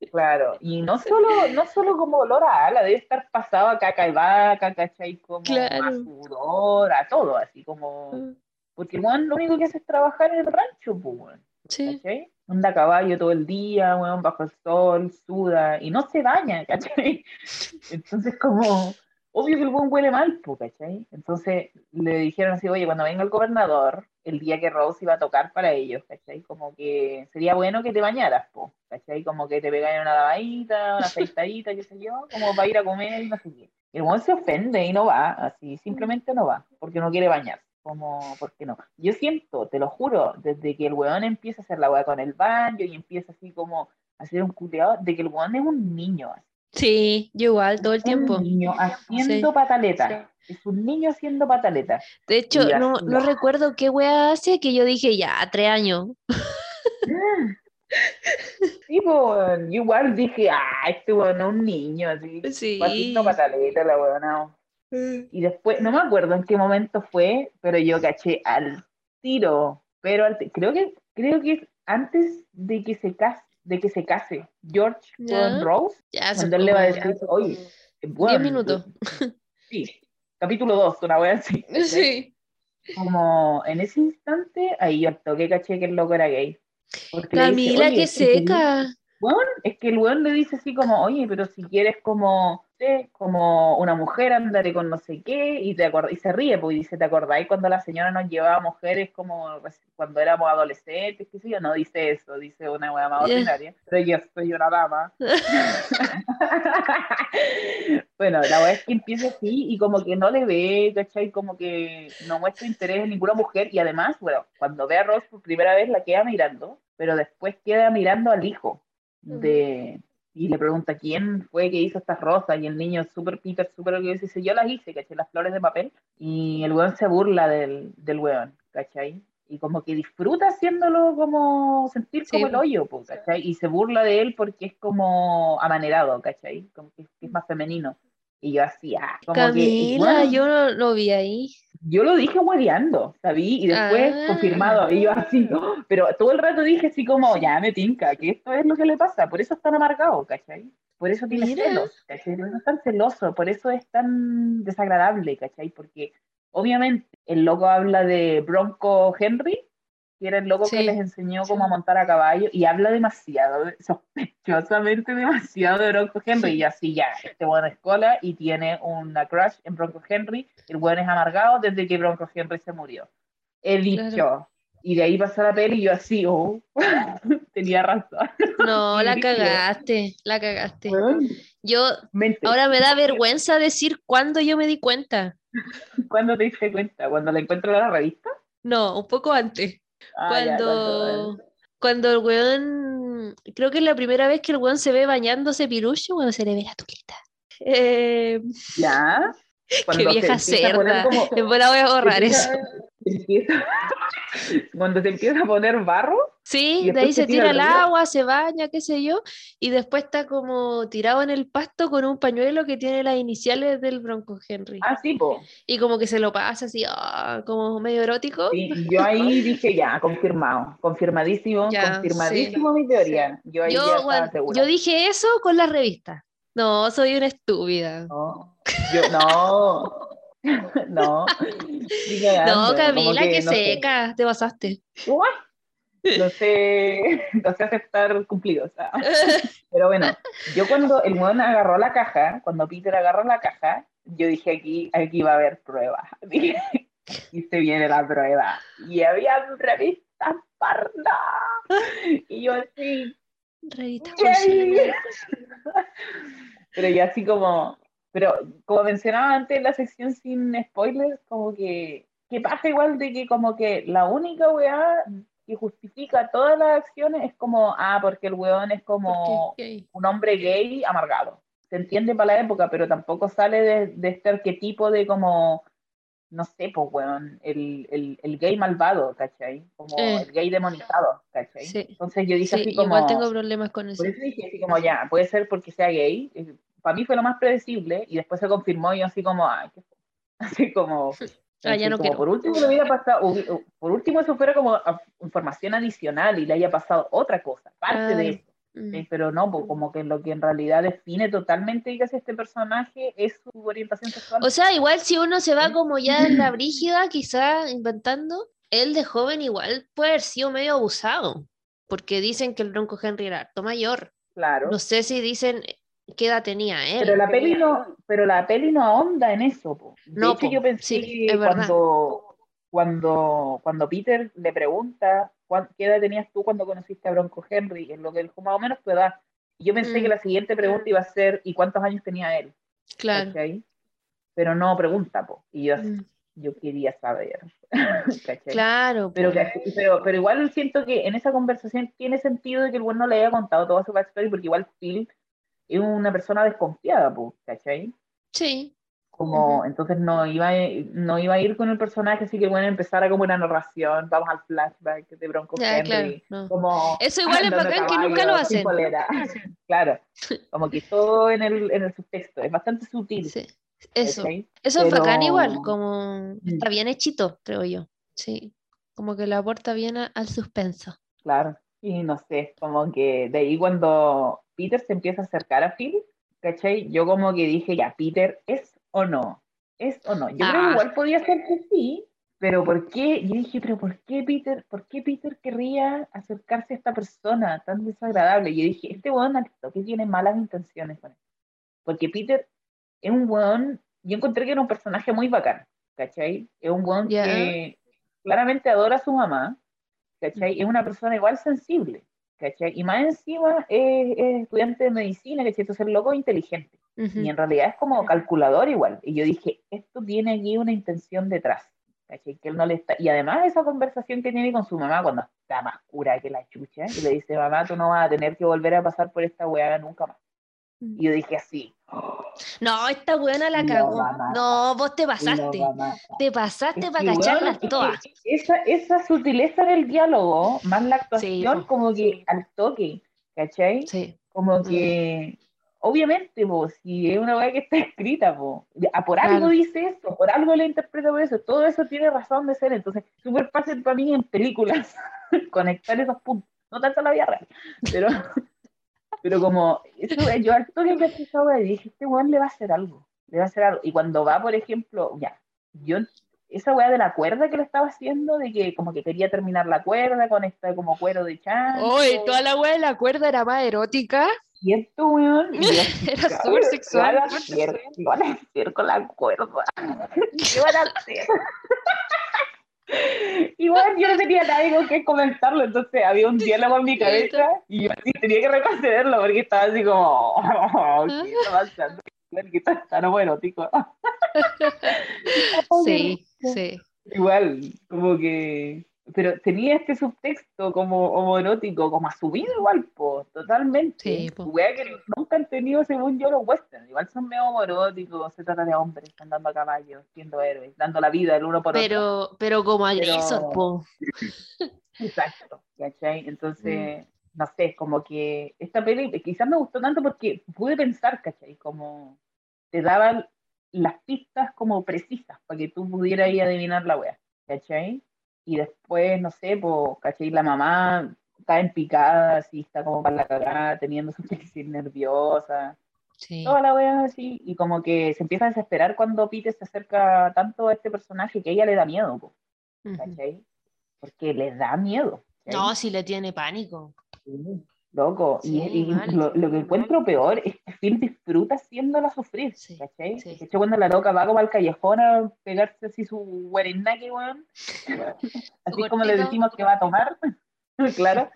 Claro, y no solo, no solo como olor a ala, debe estar pasado a caca de vaca, ¿cachai? Como Claro. a sudor, a todo, así como... Porque el weón lo único que hace es trabajar en el rancho, pues, Sí, ¿cachai? Anda a caballo todo el día, weón, bajo el sol, suda, y no se baña, ¿cachai? Entonces como, obvio que el weón huele mal, ¿cachai? Entonces le dijeron así, oye, cuando venga el gobernador, el día que Rose iba a tocar para ellos, ¿cachai? Como que sería bueno que te bañaras, po, ¿cachai? Como que te pegáis una lavadita, una afeitadita, qué sé yo, como para ir a comer y no sé qué. El weón se ofende y no va, así, simplemente no va, porque no quiere bañarse. Como, ¿por qué no? Yo siento, te lo juro, desde que el weón empieza a hacer la weá con el baño y empieza así como a hacer un culeado, de que el weón es un niño, así, sí, yo igual todo el tiempo. un niño haciendo Sí. pataleta. Es un niño haciendo pataleta. De hecho, no, no recuerdo qué wea hace que yo dije ya, tres años. Sí, pues, yo igual dije, ah, este weón es un niño, así, Sí. haciendo pataleta, la weona. Y después, no me acuerdo en qué momento fue, pero yo caché al tiro, pero al creo que, creo que es antes de que se case, de que se case George Ya. con Rose, Ya, cuando él le va a decir, hace oye, como bueno, 10 minutos. Sí, capítulo 2, una wea así. Sí. Como en ese instante, ahí yo al toque caché que el loco era gay. Dice, Camila, "Oye, qué es que seca. Weón, es que el weón le dice así como, oye, pero si quieres como, como una mujer, andaré con no sé qué, y te y se ríe, pues y dice, ¿te acordáis cuando la señora nos llevaba mujeres como cuando éramos adolescentes? ¿Qué sé yo? No dice eso, dice una weá más ordinaria. Pero yo soy una dama. bueno, la weá es que empieza así y como que no le ve, ¿cachai? Como que no muestra interés en ninguna mujer y además, bueno, cuando ve a Ross por primera vez la queda mirando, pero después queda mirando al hijo de... Y le pregunta quién fue que hizo estas rosas y el niño súper Peter, súper orgulloso dice, yo las hice, ¿cachai? Las flores de papel. Y el weón se burla del, del weón, ¿cachai? Y como que disfruta haciéndolo como sentir Sí, como el hoyo, ¿cachai? Y se burla de él porque es como amanerado, ¿cachai? Como que, que es más femenino. Y yo así, ah, como que, Camila, bueno, yo no lo vi ahí. Yo lo dije hueveando, ¿sabí? Y después Ah. confirmado. Y yo así, pero todo el rato dije así como, ya me tinca, que esto es lo que le pasa, por eso es tan amargado, ¿cachai? Por eso tiene Mira. celos, ¿cachai? Por eso es tan celoso, por eso es tan desagradable, ¿cachai? Porque obviamente el loco habla de Bronco Henry, que era el loco que Sí. les enseñó cómo a montar a caballo, y habla demasiado, sospechosamente demasiado de Bronco Henry, y así ya, este bueno es cola y tiene una crush en Bronco Henry, el bueno es amargado desde que Bronco Henry se murió. He dicho, Claro. y de ahí pasó la peli y yo así, oh, tenía razón. No, la cagaste, la cagaste. Yo Mente. ahora me da vergüenza decir cuándo yo me di cuenta. ¿Cuándo te diste cuenta? ¿Cuando la encuentro en la revista? No, un poco antes. Ah, ya, Cuando, cuando el weón, creo que es la primera vez que el weón se ve bañándose pirucho, cuando se le ve la tulita. Eh, ¿Ya? qué Cuando vieja cerda. como- voy a borrar eso. empieza- cuando se empieza a poner barro, Sí, de ahí se se tira el agua, se baña, qué sé yo, y después está como tirado en el pasto con un pañuelo que tiene las iniciales del Bronco Henry. ah, sí, po. Y como que se lo pasa así, ah, como medio erótico. Sí, y yo ahí dije ya, confirmado, confirmadísimo, Ya, confirmadísimo mi teoría. Yo ahí Yo, bueno, yo dije eso con la revista. No, soy una estúpida. No, yo no, no. No, Camila, que, no sé. seca, te pasaste. Uah, No sé, no sé aceptar cumplidos. ah. Pero bueno, yo cuando el weón agarró la caja, cuando Peter agarró la caja, yo dije aquí, aquí va a haber prueba. Dije, y se viene la prueba. Y había revistas parda. Y yo así, Revista con ¡yay! cine. Pero yo así como, pero como mencionaba antes en la sección sin spoilers, como que, que pasa igual de que como que la única weá que justifica todas las acciones es como, ah, porque el weón es como un hombre gay amargado. Se entiende para la época, pero tampoco sale de, de este arquetipo de como, no sé, pues weón, el, el, el gay malvado, ¿cachai? Como Eh. el gay demonizado, ¿cachai? Sí. Entonces yo dije Sí, así como... igual tengo problemas con eso. Por eso dije así como ya, puede ser porque sea gay. Eh, Para mí fue lo más predecible y después se confirmó y yo así como, ay, qué. Así como, Ah, ya no como por último le hubiera pasado, por último eso fuera como información adicional y le haya pasado otra cosa, parte Ah, de eso. Mm. Eh, pero no, como que lo que en realidad define totalmente es este personaje es su orientación sexual. O sea, igual si uno se va como ya en la brígida, quizá inventando, él de joven igual puede haber sido medio abusado, porque dicen que el Bronco Henry era harto mayor. claro. No sé si dicen qué edad tenía él. Pero la peli no, pero la peli no ahonda en eso. po. De No, hecho, po, yo pensé sí, que cuando, cuando, cuando Peter le pregunta "¿Cuán- qué edad tenías tú cuando conociste a Bronco Henry, en lo que dijo más o menos tu edad. Yo pensé Mm. que la siguiente pregunta iba a ser ¿y cuántos años tenía él? Claro. ¿Cachai? Pero no pregunta, po. Y yo, Mm. yo quería saber. ¿Cachai? Claro. Pero, pero, pero igual siento que en esa conversación tiene sentido de que el bueno no le haya contado toda su backstory, porque igual Phil es una persona desconfiada, po, ¿cachai? Sí. Como, Ujú. entonces no iba, a- no iba a ir con el personaje, así que bueno, empezara como una narración, vamos al flashback de Bronco Ya, Henry, claro. no. como Eso igual es a bacán que nunca lo hacen. claro, como que todo en el, en el subtexto, es bastante sutil. Sí. Eso. Eso es bacán Pero- igual, como está bien hechito, creo yo. Sí. Como que le aporta bien a- al suspenso. Claro, y no sé, como que de ahí cuando Peter se empieza a acercar a Phil, ¿cachai? Yo como que dije, ya, Peter, ¿es o no? ¿Es o no? Yo creo Ah. que igual podía ser que sí, pero ¿por qué? Yo dije, pero ¿por qué Peter, por qué Peter querría acercarse a esta persona tan desagradable? Y yo dije, este weón al que tiene malas intenciones con él. Porque Peter es un weón, yo encontré que era un personaje muy bacán, ¿cachai? Es un weón que claramente adora a su mamá, ¿cachai? Es una persona igual sensible, ¿cachai? Y más encima es, es estudiante de medicina, ¿cachai? Entonces el loco es inteligente. Y en realidad es como calculador igual. Y yo dije, esto tiene aquí una intención detrás. ¿cachai? Que él no le está... Y además esa conversación que tiene con su mamá cuando está más cura que la chucha, y le dice, mamá, tú no vas a tener que volver a pasar por esta weá nunca más. Y yo dije así, No, esta buena la cagó. No, vos te "Lo pasaste. va a matar". Te pasaste Es para cacharlas que todas. Esa, esa sutileza del diálogo, más la actuación, po. como que al toque, ¿cachai? Sí. Como que, obviamente, po, si es una weá que está escrita, po, a por algo Claro. dice eso, por algo le interpreta por eso, todo eso tiene razón de ser, entonces, súper fácil para mí en películas conectar esos puntos, no tanto la vida real, pero, pero como, eso, yo toque que esa weá y dije, este weón le va a hacer algo, le va a hacer algo, y cuando va, por ejemplo, ya, yo, esa weá de la cuerda que le estaba haciendo, de que como que quería terminar la cuerda con esta como cuero de chancho, Oye, toda la wea de la cuerda era más erótica. ¿cierto, weón? Y yo así, Era súper ¿qué sexual. van a hacer con la cuerda? ¿Qué van a hacer? Bueno, yo no tenía con qué comentarlo, entonces había un diálogo en mi cabeza y yo así tenía que retrocederlo porque estaba así como, oh, ¿qué está pasando? Que está tan erótico. Sí, sí. Igual, como que. Pero tenía este subtexto como homoerótico, como a subido igual, po, totalmente. Sí, po. Wea que nunca han tenido, según yo, los westerns. Igual son medio homoeróticos, se trata de hombres andando a caballo, siendo héroes, dando la vida el uno por otro. Pero, pero como agresor, Pero- po. Exacto, ¿cachai? Mm. Entonces, no sé, como que esta peli quizás me gustó tanto porque pude pensar, ¿cachai? Como te daban las pistas como precisas para que tú pudieras ir a adivinar la wea, ¿cachai? Y después, no sé, pues, ¿cachai? La mamá está en picada, así, está como para la cagada, teniendo su crisis nerviosa, Sí. toda la wea así, y como que se empieza a desesperar cuando Peter se acerca tanto a este personaje que ella le da miedo, po. ¿cachai? Porque le da miedo. ¿cachai? No, si le tiene pánico. Sí, loco. Y- lo, lo que encuentro peor es que Phil disfruta haciéndola sufrir, Sí, ¿cachai? sí. De hecho, cuando la loca va como al callejón a pegarse así su guarenaque, weón, así como le decimos que va a tomar, claro,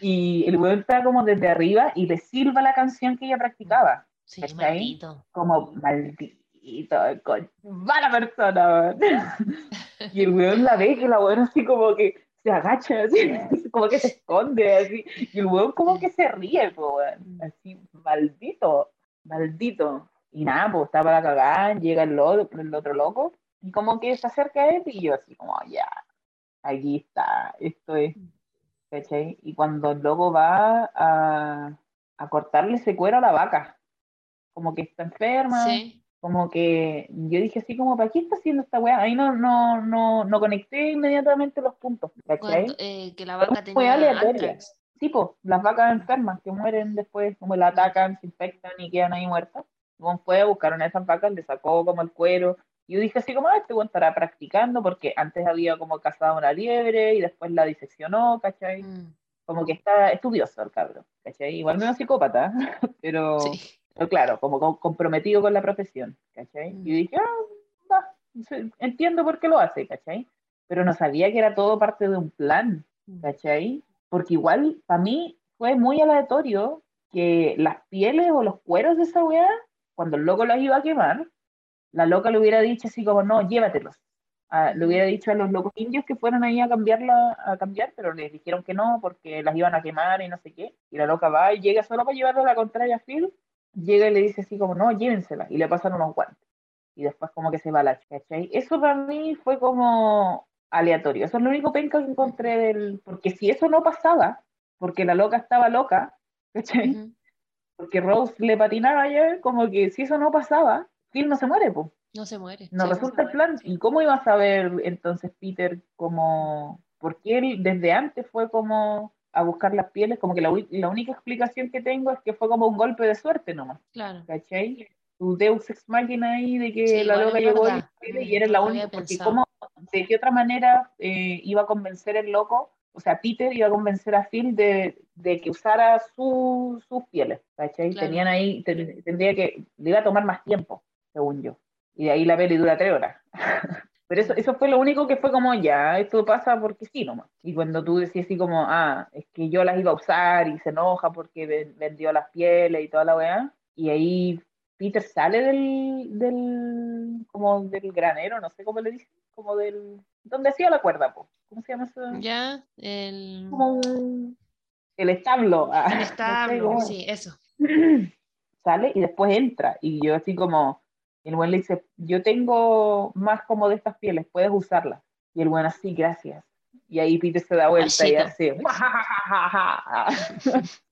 y el weón está como desde arriba y le silba la canción que ella practicaba, ¿Cachai? maldito. como maldito, con mala persona, weón. Y el weón la ve que la weón así como que se agacha, así, como que se esconde, así. Y el weón como que se ríe, po, weón. Así, maldito, maldito. Y nada, pues está para cagar, llega el, otro loco, y como que se acerca a él, y yo así como, ya, aquí está, esto es, ¿cachai? Y cuando el loco va a, a cortarle ese cuero a la vaca, como que está enferma, Sí. Como que yo dije así como, ¿para qué está haciendo esta weá? Ahí no, no, no, no conecté inmediatamente los puntos, ¿cachai? Eh, que la vaca tenía aleatoria. pues, las vacas enfermas que mueren después, como la atacan, se infectan y quedan ahí muertas. Juan fue, buscaron a esas vacas, le sacó como el cuero. Y yo dije así como, ah, este weón estará practicando porque antes había como cazado una liebre y después la diseccionó, ¿cachai? Mm, Como que está estudioso el cabrón, ¿cachai? Igual medio psicópata, pero... Sí. Pero claro, como co- comprometido con la profesión, ¿cachai? Mm. Y yo dije, ah, sí, entiendo por qué lo hace, ¿cachai? Pero no sabía que era todo parte de un plan, Mm. ¿cachai? Porque igual, para mí, fue muy aleatorio que las pieles o los cueros de esa weá, cuando el loco las iba a quemar, la loca le hubiera dicho así como, no, llévatelos. Ah, le hubiera dicho a los locos indios que fueran ahí a cambiarla, a cambiar, pero les dijeron que no, porque las iban a quemar y no sé qué. Y la loca va y llega solo para llevarlo a la contraria a Phil, llega y le dice así como, no, llévensela, y le pasan unos guantes. Y después como que se va la ¿cachai? Eso para mí fue como aleatorio. Eso es lo único penca que encontré del... Porque si eso no pasaba, porque la loca estaba loca, ¿cachai? Ujú. Porque Rose le patinaba ayer, como que si eso no pasaba, Phil no se muere, pues. No se muere. No Sí, resulta el plan. ¿Y cómo iba a saber entonces Peter cómo... Porque él desde antes fue como a buscar las pieles, como que la, la única explicación que tengo es que fue como un golpe de suerte nomás, Claro. ¿cachai? Tu Deus Ex Machina ahí de que Sí, la loca llegó y, verdad. y era Mm, la única, porque pensado. cómo, de qué otra manera eh, iba a convencer el loco, o sea, Peter iba a convencer a Phil de, de que usara su- sus pieles, ¿cachai? Claro. Tenían ahí, ten- tendría que, le iba a tomar más tiempo, según yo. Y de ahí la peli dura tres horas. Pero eso, eso fue lo único que fue como, ya, esto pasa porque sí nomás. Y cuando tú decías así como, ah, es que yo las iba a usar y se enoja porque ven- vendió las pieles y toda la weá, y ahí Peter sale del, del, como del granero, no sé cómo le dicen, como del, donde hacía la cuerda, po. ¿cómo se llama eso? Ya, el, Como un- el establo. ah, el no sé establo, sí, eso. sale y después entra. Y yo así como, el buen le dice, yo tengo más como de estas pieles, puedes usarlas. Y el buen así, gracias. Y ahí Peter se da vuelta y hace.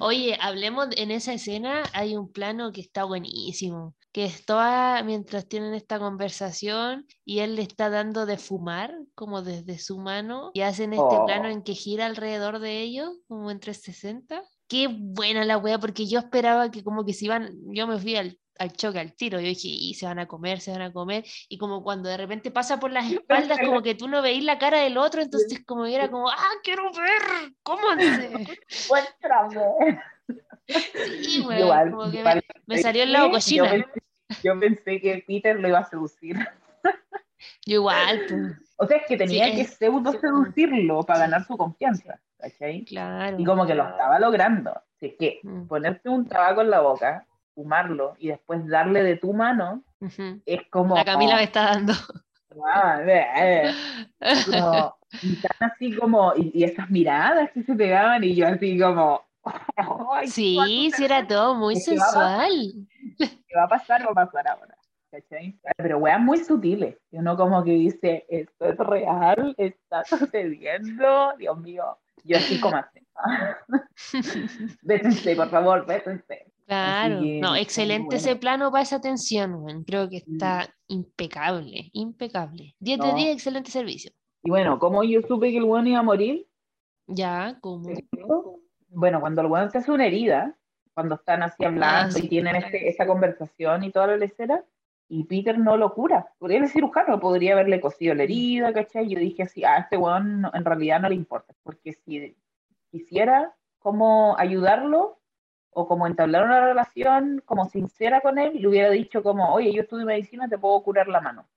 Oye, hablemos en esa escena, hay un plano que está buenísimo, que es toda mientras tienen esta conversación y él le está dando de fumar, como desde su mano, y hacen este plano Oh. en que gira alrededor de ellos, como en 360. Qué buena la wea, porque yo esperaba que como que se iban, yo me fui al, al choque, al tiro, yo dije, y se van a comer, se van a comer, y como cuando de repente pasa por las espaldas, como que tú no veís la cara del otro, entonces como era como, ah, quiero ver, cómanse. Muéstrame. Sí, weón, Igual, como que me- me salió el lado Yo cochina. pensé, yo pensé que Peter lo iba a seducir. Yo igual, pues, O sea, es que tenía Sí, que es- pseudo seducirlo para ganar su confianza, ¿cachai? claro. Y como que lo estaba logrando. Así que Mm, ponerte un tabaco en la boca, fumarlo y después darle de tu mano es como. La Camila me está dando. Eh, como- y tan así como. Y, y esas miradas que se pegaban y yo así como. ay, Sí, sí, era todo muy sensual. ¿Qué va a pasar? Va a pasar ahora. ¿Cachai? Pero weas muy sutiles. Y uno como que dice, esto es real, está sucediendo, Dios mío. Yo así como así. Vétense, por favor, vétense. Claro. que No, excelente ese plano para esa tensión, weón. Creo que Mm. está impecable, impecable. 10 de No. 10, excelente servicio. Y bueno, como yo supe que el weón iba a morir, Ya, como. bueno, cuando el weón se hace una herida, cuando están así hablando sí. y tienen este, esa conversación y toda la lecera, y Peter no lo cura. Podría ser cirujano, podría haberle cosido la herida, ¿cachai? Yo dije así, a este weón no- en realidad no le importa, porque si quisiera como ayudarlo o como entablar una relación como sincera con él, le hubiera dicho como, oye, yo estudio medicina, te puedo curar la mano.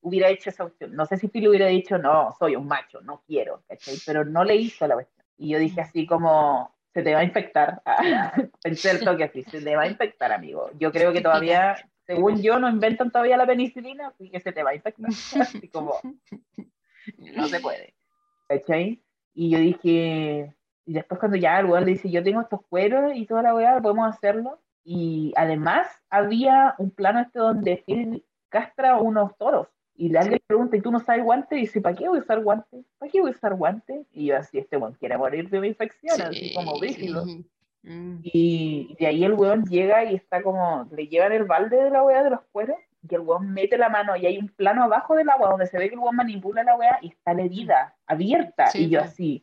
Hubiera hecho esa opción. No sé si Phil hubiera dicho, no, soy un macho, no quiero, ¿cachai? Pero no le hizo la cuestión. Y yo dije así como, se te va a infectar. Pensé el toque así, se te va a infectar, amigo. Yo creo que todavía, según yo, no inventan todavía la penicilina, así que se te va a infectar. Así como, no se puede. ¿Cachai? Y yo dije, y después cuando ya el weón le dice, yo tengo estos cueros y toda la weá, podemos hacerlo. Y además había un plano este donde Phil castra unos toros. Y alguien le pregunta, ¿y tú no sabes guante? Y dice, ¿para qué voy a usar guante? ¿Para qué voy a usar guante? Y yo así, este weón quiere morir de una infección, así como brígido. Sí. Mm. Y de ahí el weón llega y está como, le llevan el balde de la weá de los cueros, y el weón mete la mano, y hay un plano abajo del agua donde se ve que el weón manipula la weá y está la herida abierta. Sí, y yo así,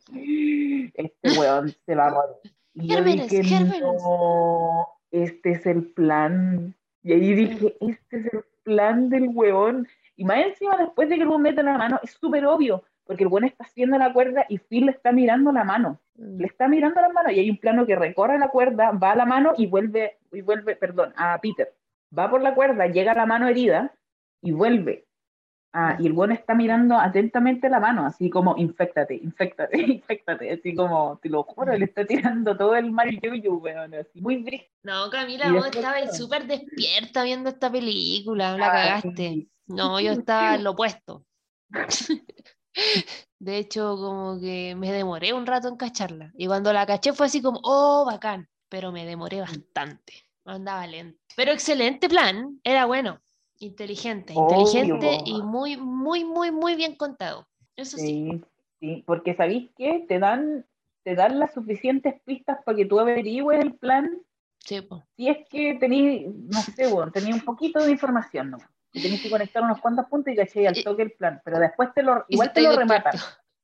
este weón se va a morir. Y yo dije, no, este es el plan. Y ahí dije, este es el plan del weón. Y más encima, después de que el weón mete la mano, es súper obvio, porque el weón está haciendo la cuerda y Phil le está mirando la mano Mm. le está mirando las manos y hay un plano que recorre la cuerda, va a la mano y vuelve, y vuelve, perdón, a Peter. Va por la cuerda, llega a la mano herida y vuelve. Ah, y el bueno está mirando atentamente la mano, así como, infectate, infectate, infectate, así como, te lo juro, le está tirando todo el mal yuyu, weón, así, muy brígido. No, Camila, vos estabas súper despierta viendo esta película, la Ah, cagaste. sí. No, yo estaba en lo opuesto. De hecho, como que me demoré un rato en cacharla. Y cuando la caché fue así como, oh, bacán. Pero me demoré bastante. Andaba lento. Pero excelente plan. Era bueno. Inteligente. Obvio, Inteligente y muy, muy, muy, muy bien contado. Eso sí. Sí, sí, porque ¿sabéis qué? Te dan, te dan las suficientes pistas para que tú averigües el plan Sí, po. si es que tenéis, no sé, bueno, tenéis un poquito de información, ¿no? Que tenéis que conectar unos cuantos puntos y caché al toque el plan, pero después te lo, igual te lo rematan,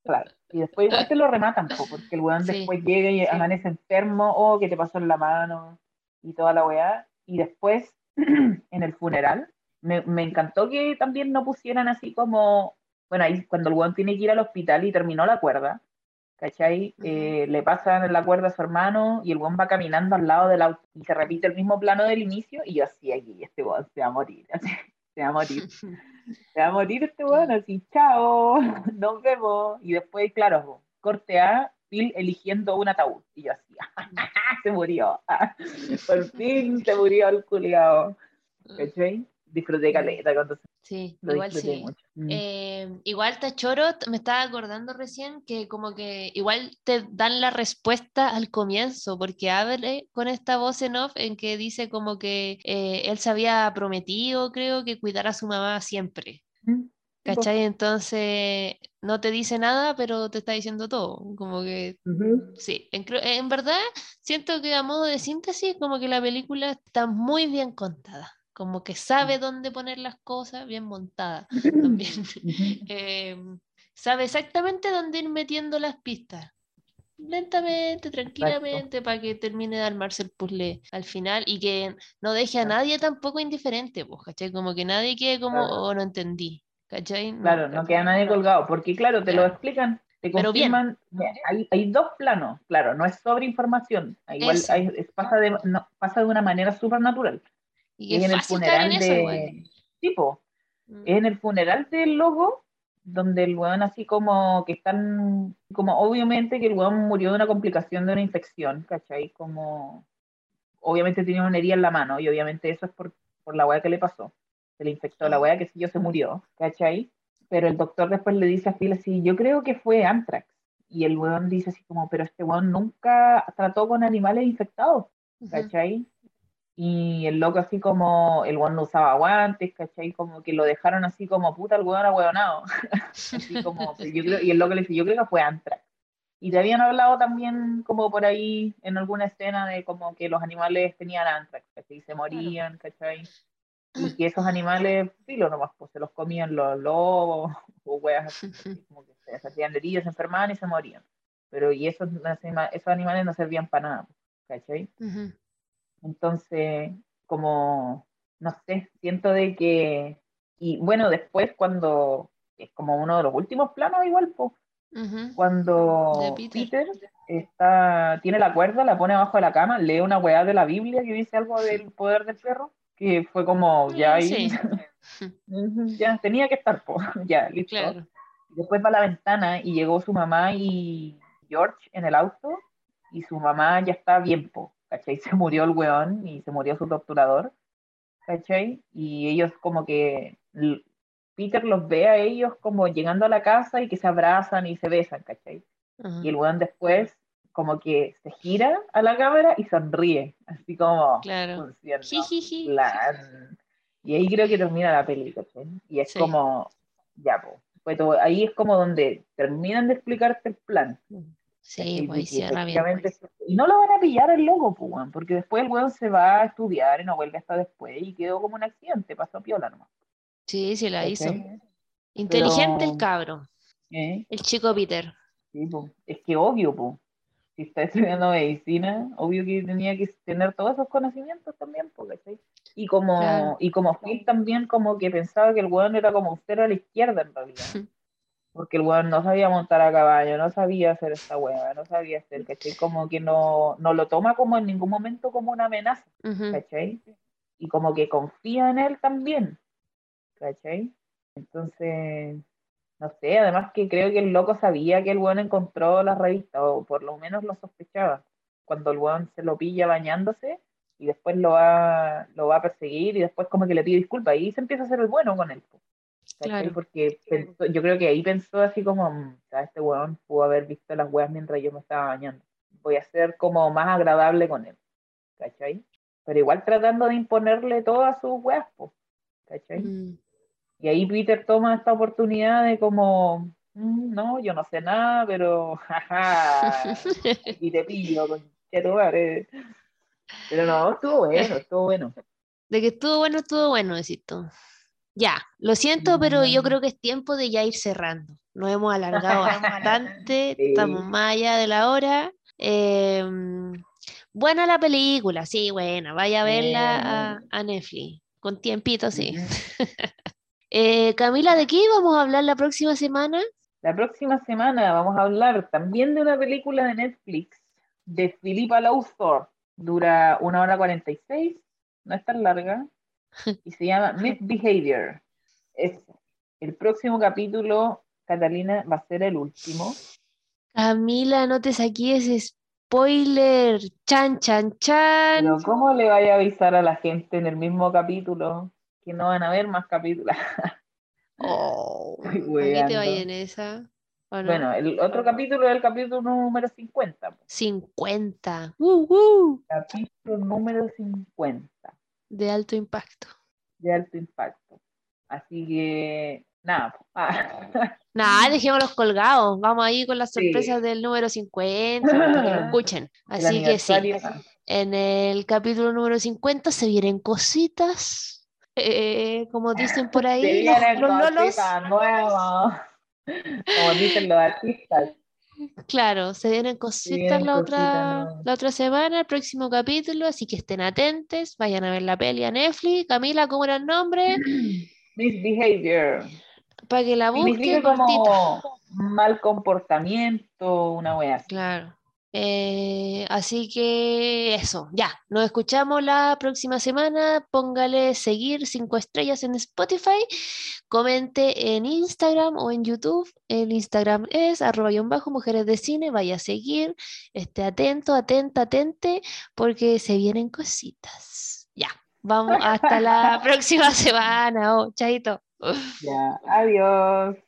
claro, y después igual te lo rematan, po, porque el weón Sí, después llega y sí. amanece enfermo, o que te pasó en la mano, y toda la weá, y después, en el funeral, me, me encantó que también no pusieran así como, bueno, ahí cuando el weón tiene que ir al hospital y terminó la cuerda, ¿cachai? Eh, le pasan la cuerda a su hermano y el weón va caminando al lado del auto y se repite el mismo plano del inicio y yo así aquí, este weón se va a morir, así, se va a morir, se va a morir este weón, así, chao, nos vemos. Y después, claro, corte A, Eligiendo un ataúd y yo así, se murió, por fin se murió el culiao, ¿cachai? Disfruté caleta cuando se Sí, lo igual sí. mucho. Mm. Eh, igual Tachoro, me estaba acordando recién que como que igual te dan la respuesta al comienzo, porque abre con esta voz en off en que dice como que eh, él se había prometido, creo, que cuidar a su mamá siempre. Mm. ¿Cachai? Entonces no te dice nada, pero te está diciendo todo. Como que sí, en, verdad siento que a modo de síntesis, como que la película está muy bien contada. Como que sabe dónde poner las cosas, bien montada también. Em, sabe exactamente dónde ir metiendo las pistas. Lentamente, tranquilamente, para que termine de armarse el puzzle al final y que no deje a nadie tampoco indiferente, pues, ¿cachai? Como que nadie quede como, Claro. oh, no entendí, ¿cachai? No, Claro, no queda nadie colgado, porque claro, te lo explican, te Pero bien. confirman, hay, hay dos planos, claro, no es sobre información, igual Eso. hay- es- pasa, de, no, pasa de una manera súper natural. Y Es en el funeral en eso, igual. de... Tipo, Mm. es en el funeral del logo, donde el weón así como que están, como obviamente que el weón murió de una complicación de una infección, ¿cachai? Como, obviamente tenía una herida en la mano y obviamente eso es por, por la weá que le pasó. Se le infectó la weá que si yo se murió, ¿cachai? Pero el doctor después le dice a Phil así, yo creo que fue anthrax. Y el weón dice así como, pero este weón nunca trató con animales infectados. ¿cachai? Y el loco así como, el weón no usaba guantes, ¿cachai? Como que lo dejaron así como, puta, el weón ahueonado. Así como, yo creo, y el loco le dice, yo creo que fue Antrax. Y te habían hablado también como por ahí en alguna escena de como que los animales tenían Antrax, ¿cachai? Y se morían, ¿cachai? Y que esos animales, filo nomás, pues se los comían los lobos o weas como que se hacían heridos, se enfermaban y se morían. Pero y esos, esos animales no servían para nada, ¿cachai? Entonces, como, no sé, siento de que, y bueno, después cuando, es como uno de los últimos planos igual, pues, cuando. Peter está, tiene la cuerda, la pone abajo de la cama, lee una weá de la Biblia que dice algo del poder del perro, que fue como, ya ahí, Sí. Ya tenía que estar, po, ya, listo. Claro. Después va a la ventana y llegó su mamá y George en el auto y su mamá ya está bien, po, ¿cachai? Se murió el weón y se murió su torturador, ¿cachai? Y ellos como que, Peter los ve a ellos como llegando a la casa y que se abrazan y se besan, ¿cachai? Ajá. Y el weón después como que se gira a la cámara y sonríe, así como Claro. Plan. Y ahí creo que termina la película. Y es Sí. como, ya. Pues ahí es como donde terminan de explicarte el plan. Sí, pues cierra bien. efectivamente- Y no lo van a pillar el loco, pues, porque después el weón se va a estudiar y no vuelve hasta después y quedó como un accidente, pasó piola nomás. Sí, sí la hizo. Inteligente el cabro, ¿Eh? el chico Peter. Sí, po. Es que obvio, po. Si está estudiando medicina, obvio que tenía que tener todos esos conocimientos también, po, ¿cachai? Y como, Claro. y como Phil también como que pensaba que el weón era como usted a la izquierda en realidad. Porque el weón no sabía montar a caballo, no sabía hacer esta hueá, no sabía hacer, ¿cachai? Como que no, no lo toma como en ningún momento como una amenaza. ¿cachai? Y como que confía en él también, ¿cachai? Entonces, no sé, además que creo que el loco sabía que el weón encontró la revista, o por lo menos lo sospechaba, cuando el weón se lo pilla bañándose y después lo va, lo va a perseguir y después como que le pide disculpas y se empieza a hacer el bueno con él. Claro. Porque pensó- yo creo que ahí pensó así como, "Mm, este weón pudo haber visto las weas mientras yo me estaba bañando. Voy a ser como más agradable con él, ¿cachai? Pero igual tratando de imponerle todas sus weas, po, ¿cachai? Mm. Y ahí Peter toma esta oportunidad de como, "Mm, no, yo no sé nada, pero jaja, y te pillo, con Pero no, estuvo bueno, estuvo bueno. De que estuvo bueno, estuvo bueno, decís tú. Ya, lo siento, pero yo Mm. creo que es tiempo de ya ir cerrando. Nos hemos alargado bastante, Sí. estamos más allá de la hora. Eh, buena la película, sí, buena. Vaya a verla a, a Netflix, con tiempito, sí. Eh, Camila, ¿de qué vamos a hablar la próxima semana? La próxima semana vamos a hablar también de una película de Netflix de Philippa Lowthorpe. Dura una hora 46, no es tan larga, y se llama Misbehavior. Es el próximo capítulo, Catalina, va a ser el último. Camila, no te saques ese spoiler. Chan, chan, chan. Pero ¿cómo le vaya a avisar a la gente en el mismo capítulo que no van a ver más capítulos? Oh, ¿a qué te vaya en esa? Bueno, el otro capítulo es el capítulo número 50. po. 50. ¡Woo, woo! Capítulo número 50 De alto impacto. de alto impacto. Así que nada. Ah. Nada, dejémoslos colgados. Vamos ahí con las Sí. sorpresas del número 50, para que lo escuchen. Así que sí, en el capítulo número 50 se vienen cositas. Eh, como dicen por ahí, los, los lolos. Como dicen los artistas. Claro, se vienen cositas la otra, la otra semana, el próximo capítulo, así que estén atentos, vayan a ver la peli a Netflix. Camila, ¿cómo era el nombre? Misbehavior. Para que la busquen como mal comportamiento, una wea así. Claro. Eh, así que eso, ya, nos escuchamos la próxima semana. Póngale seguir cinco estrellas en Spotify, comente en Instagram o en YouTube. El Instagram es arroba guion bajo mujeres de cine. Vaya a seguir, esté atento, atenta, atente, porque se vienen cositas. Ya, vamos hasta la próxima semana. Oh, chaito. Ya, adiós.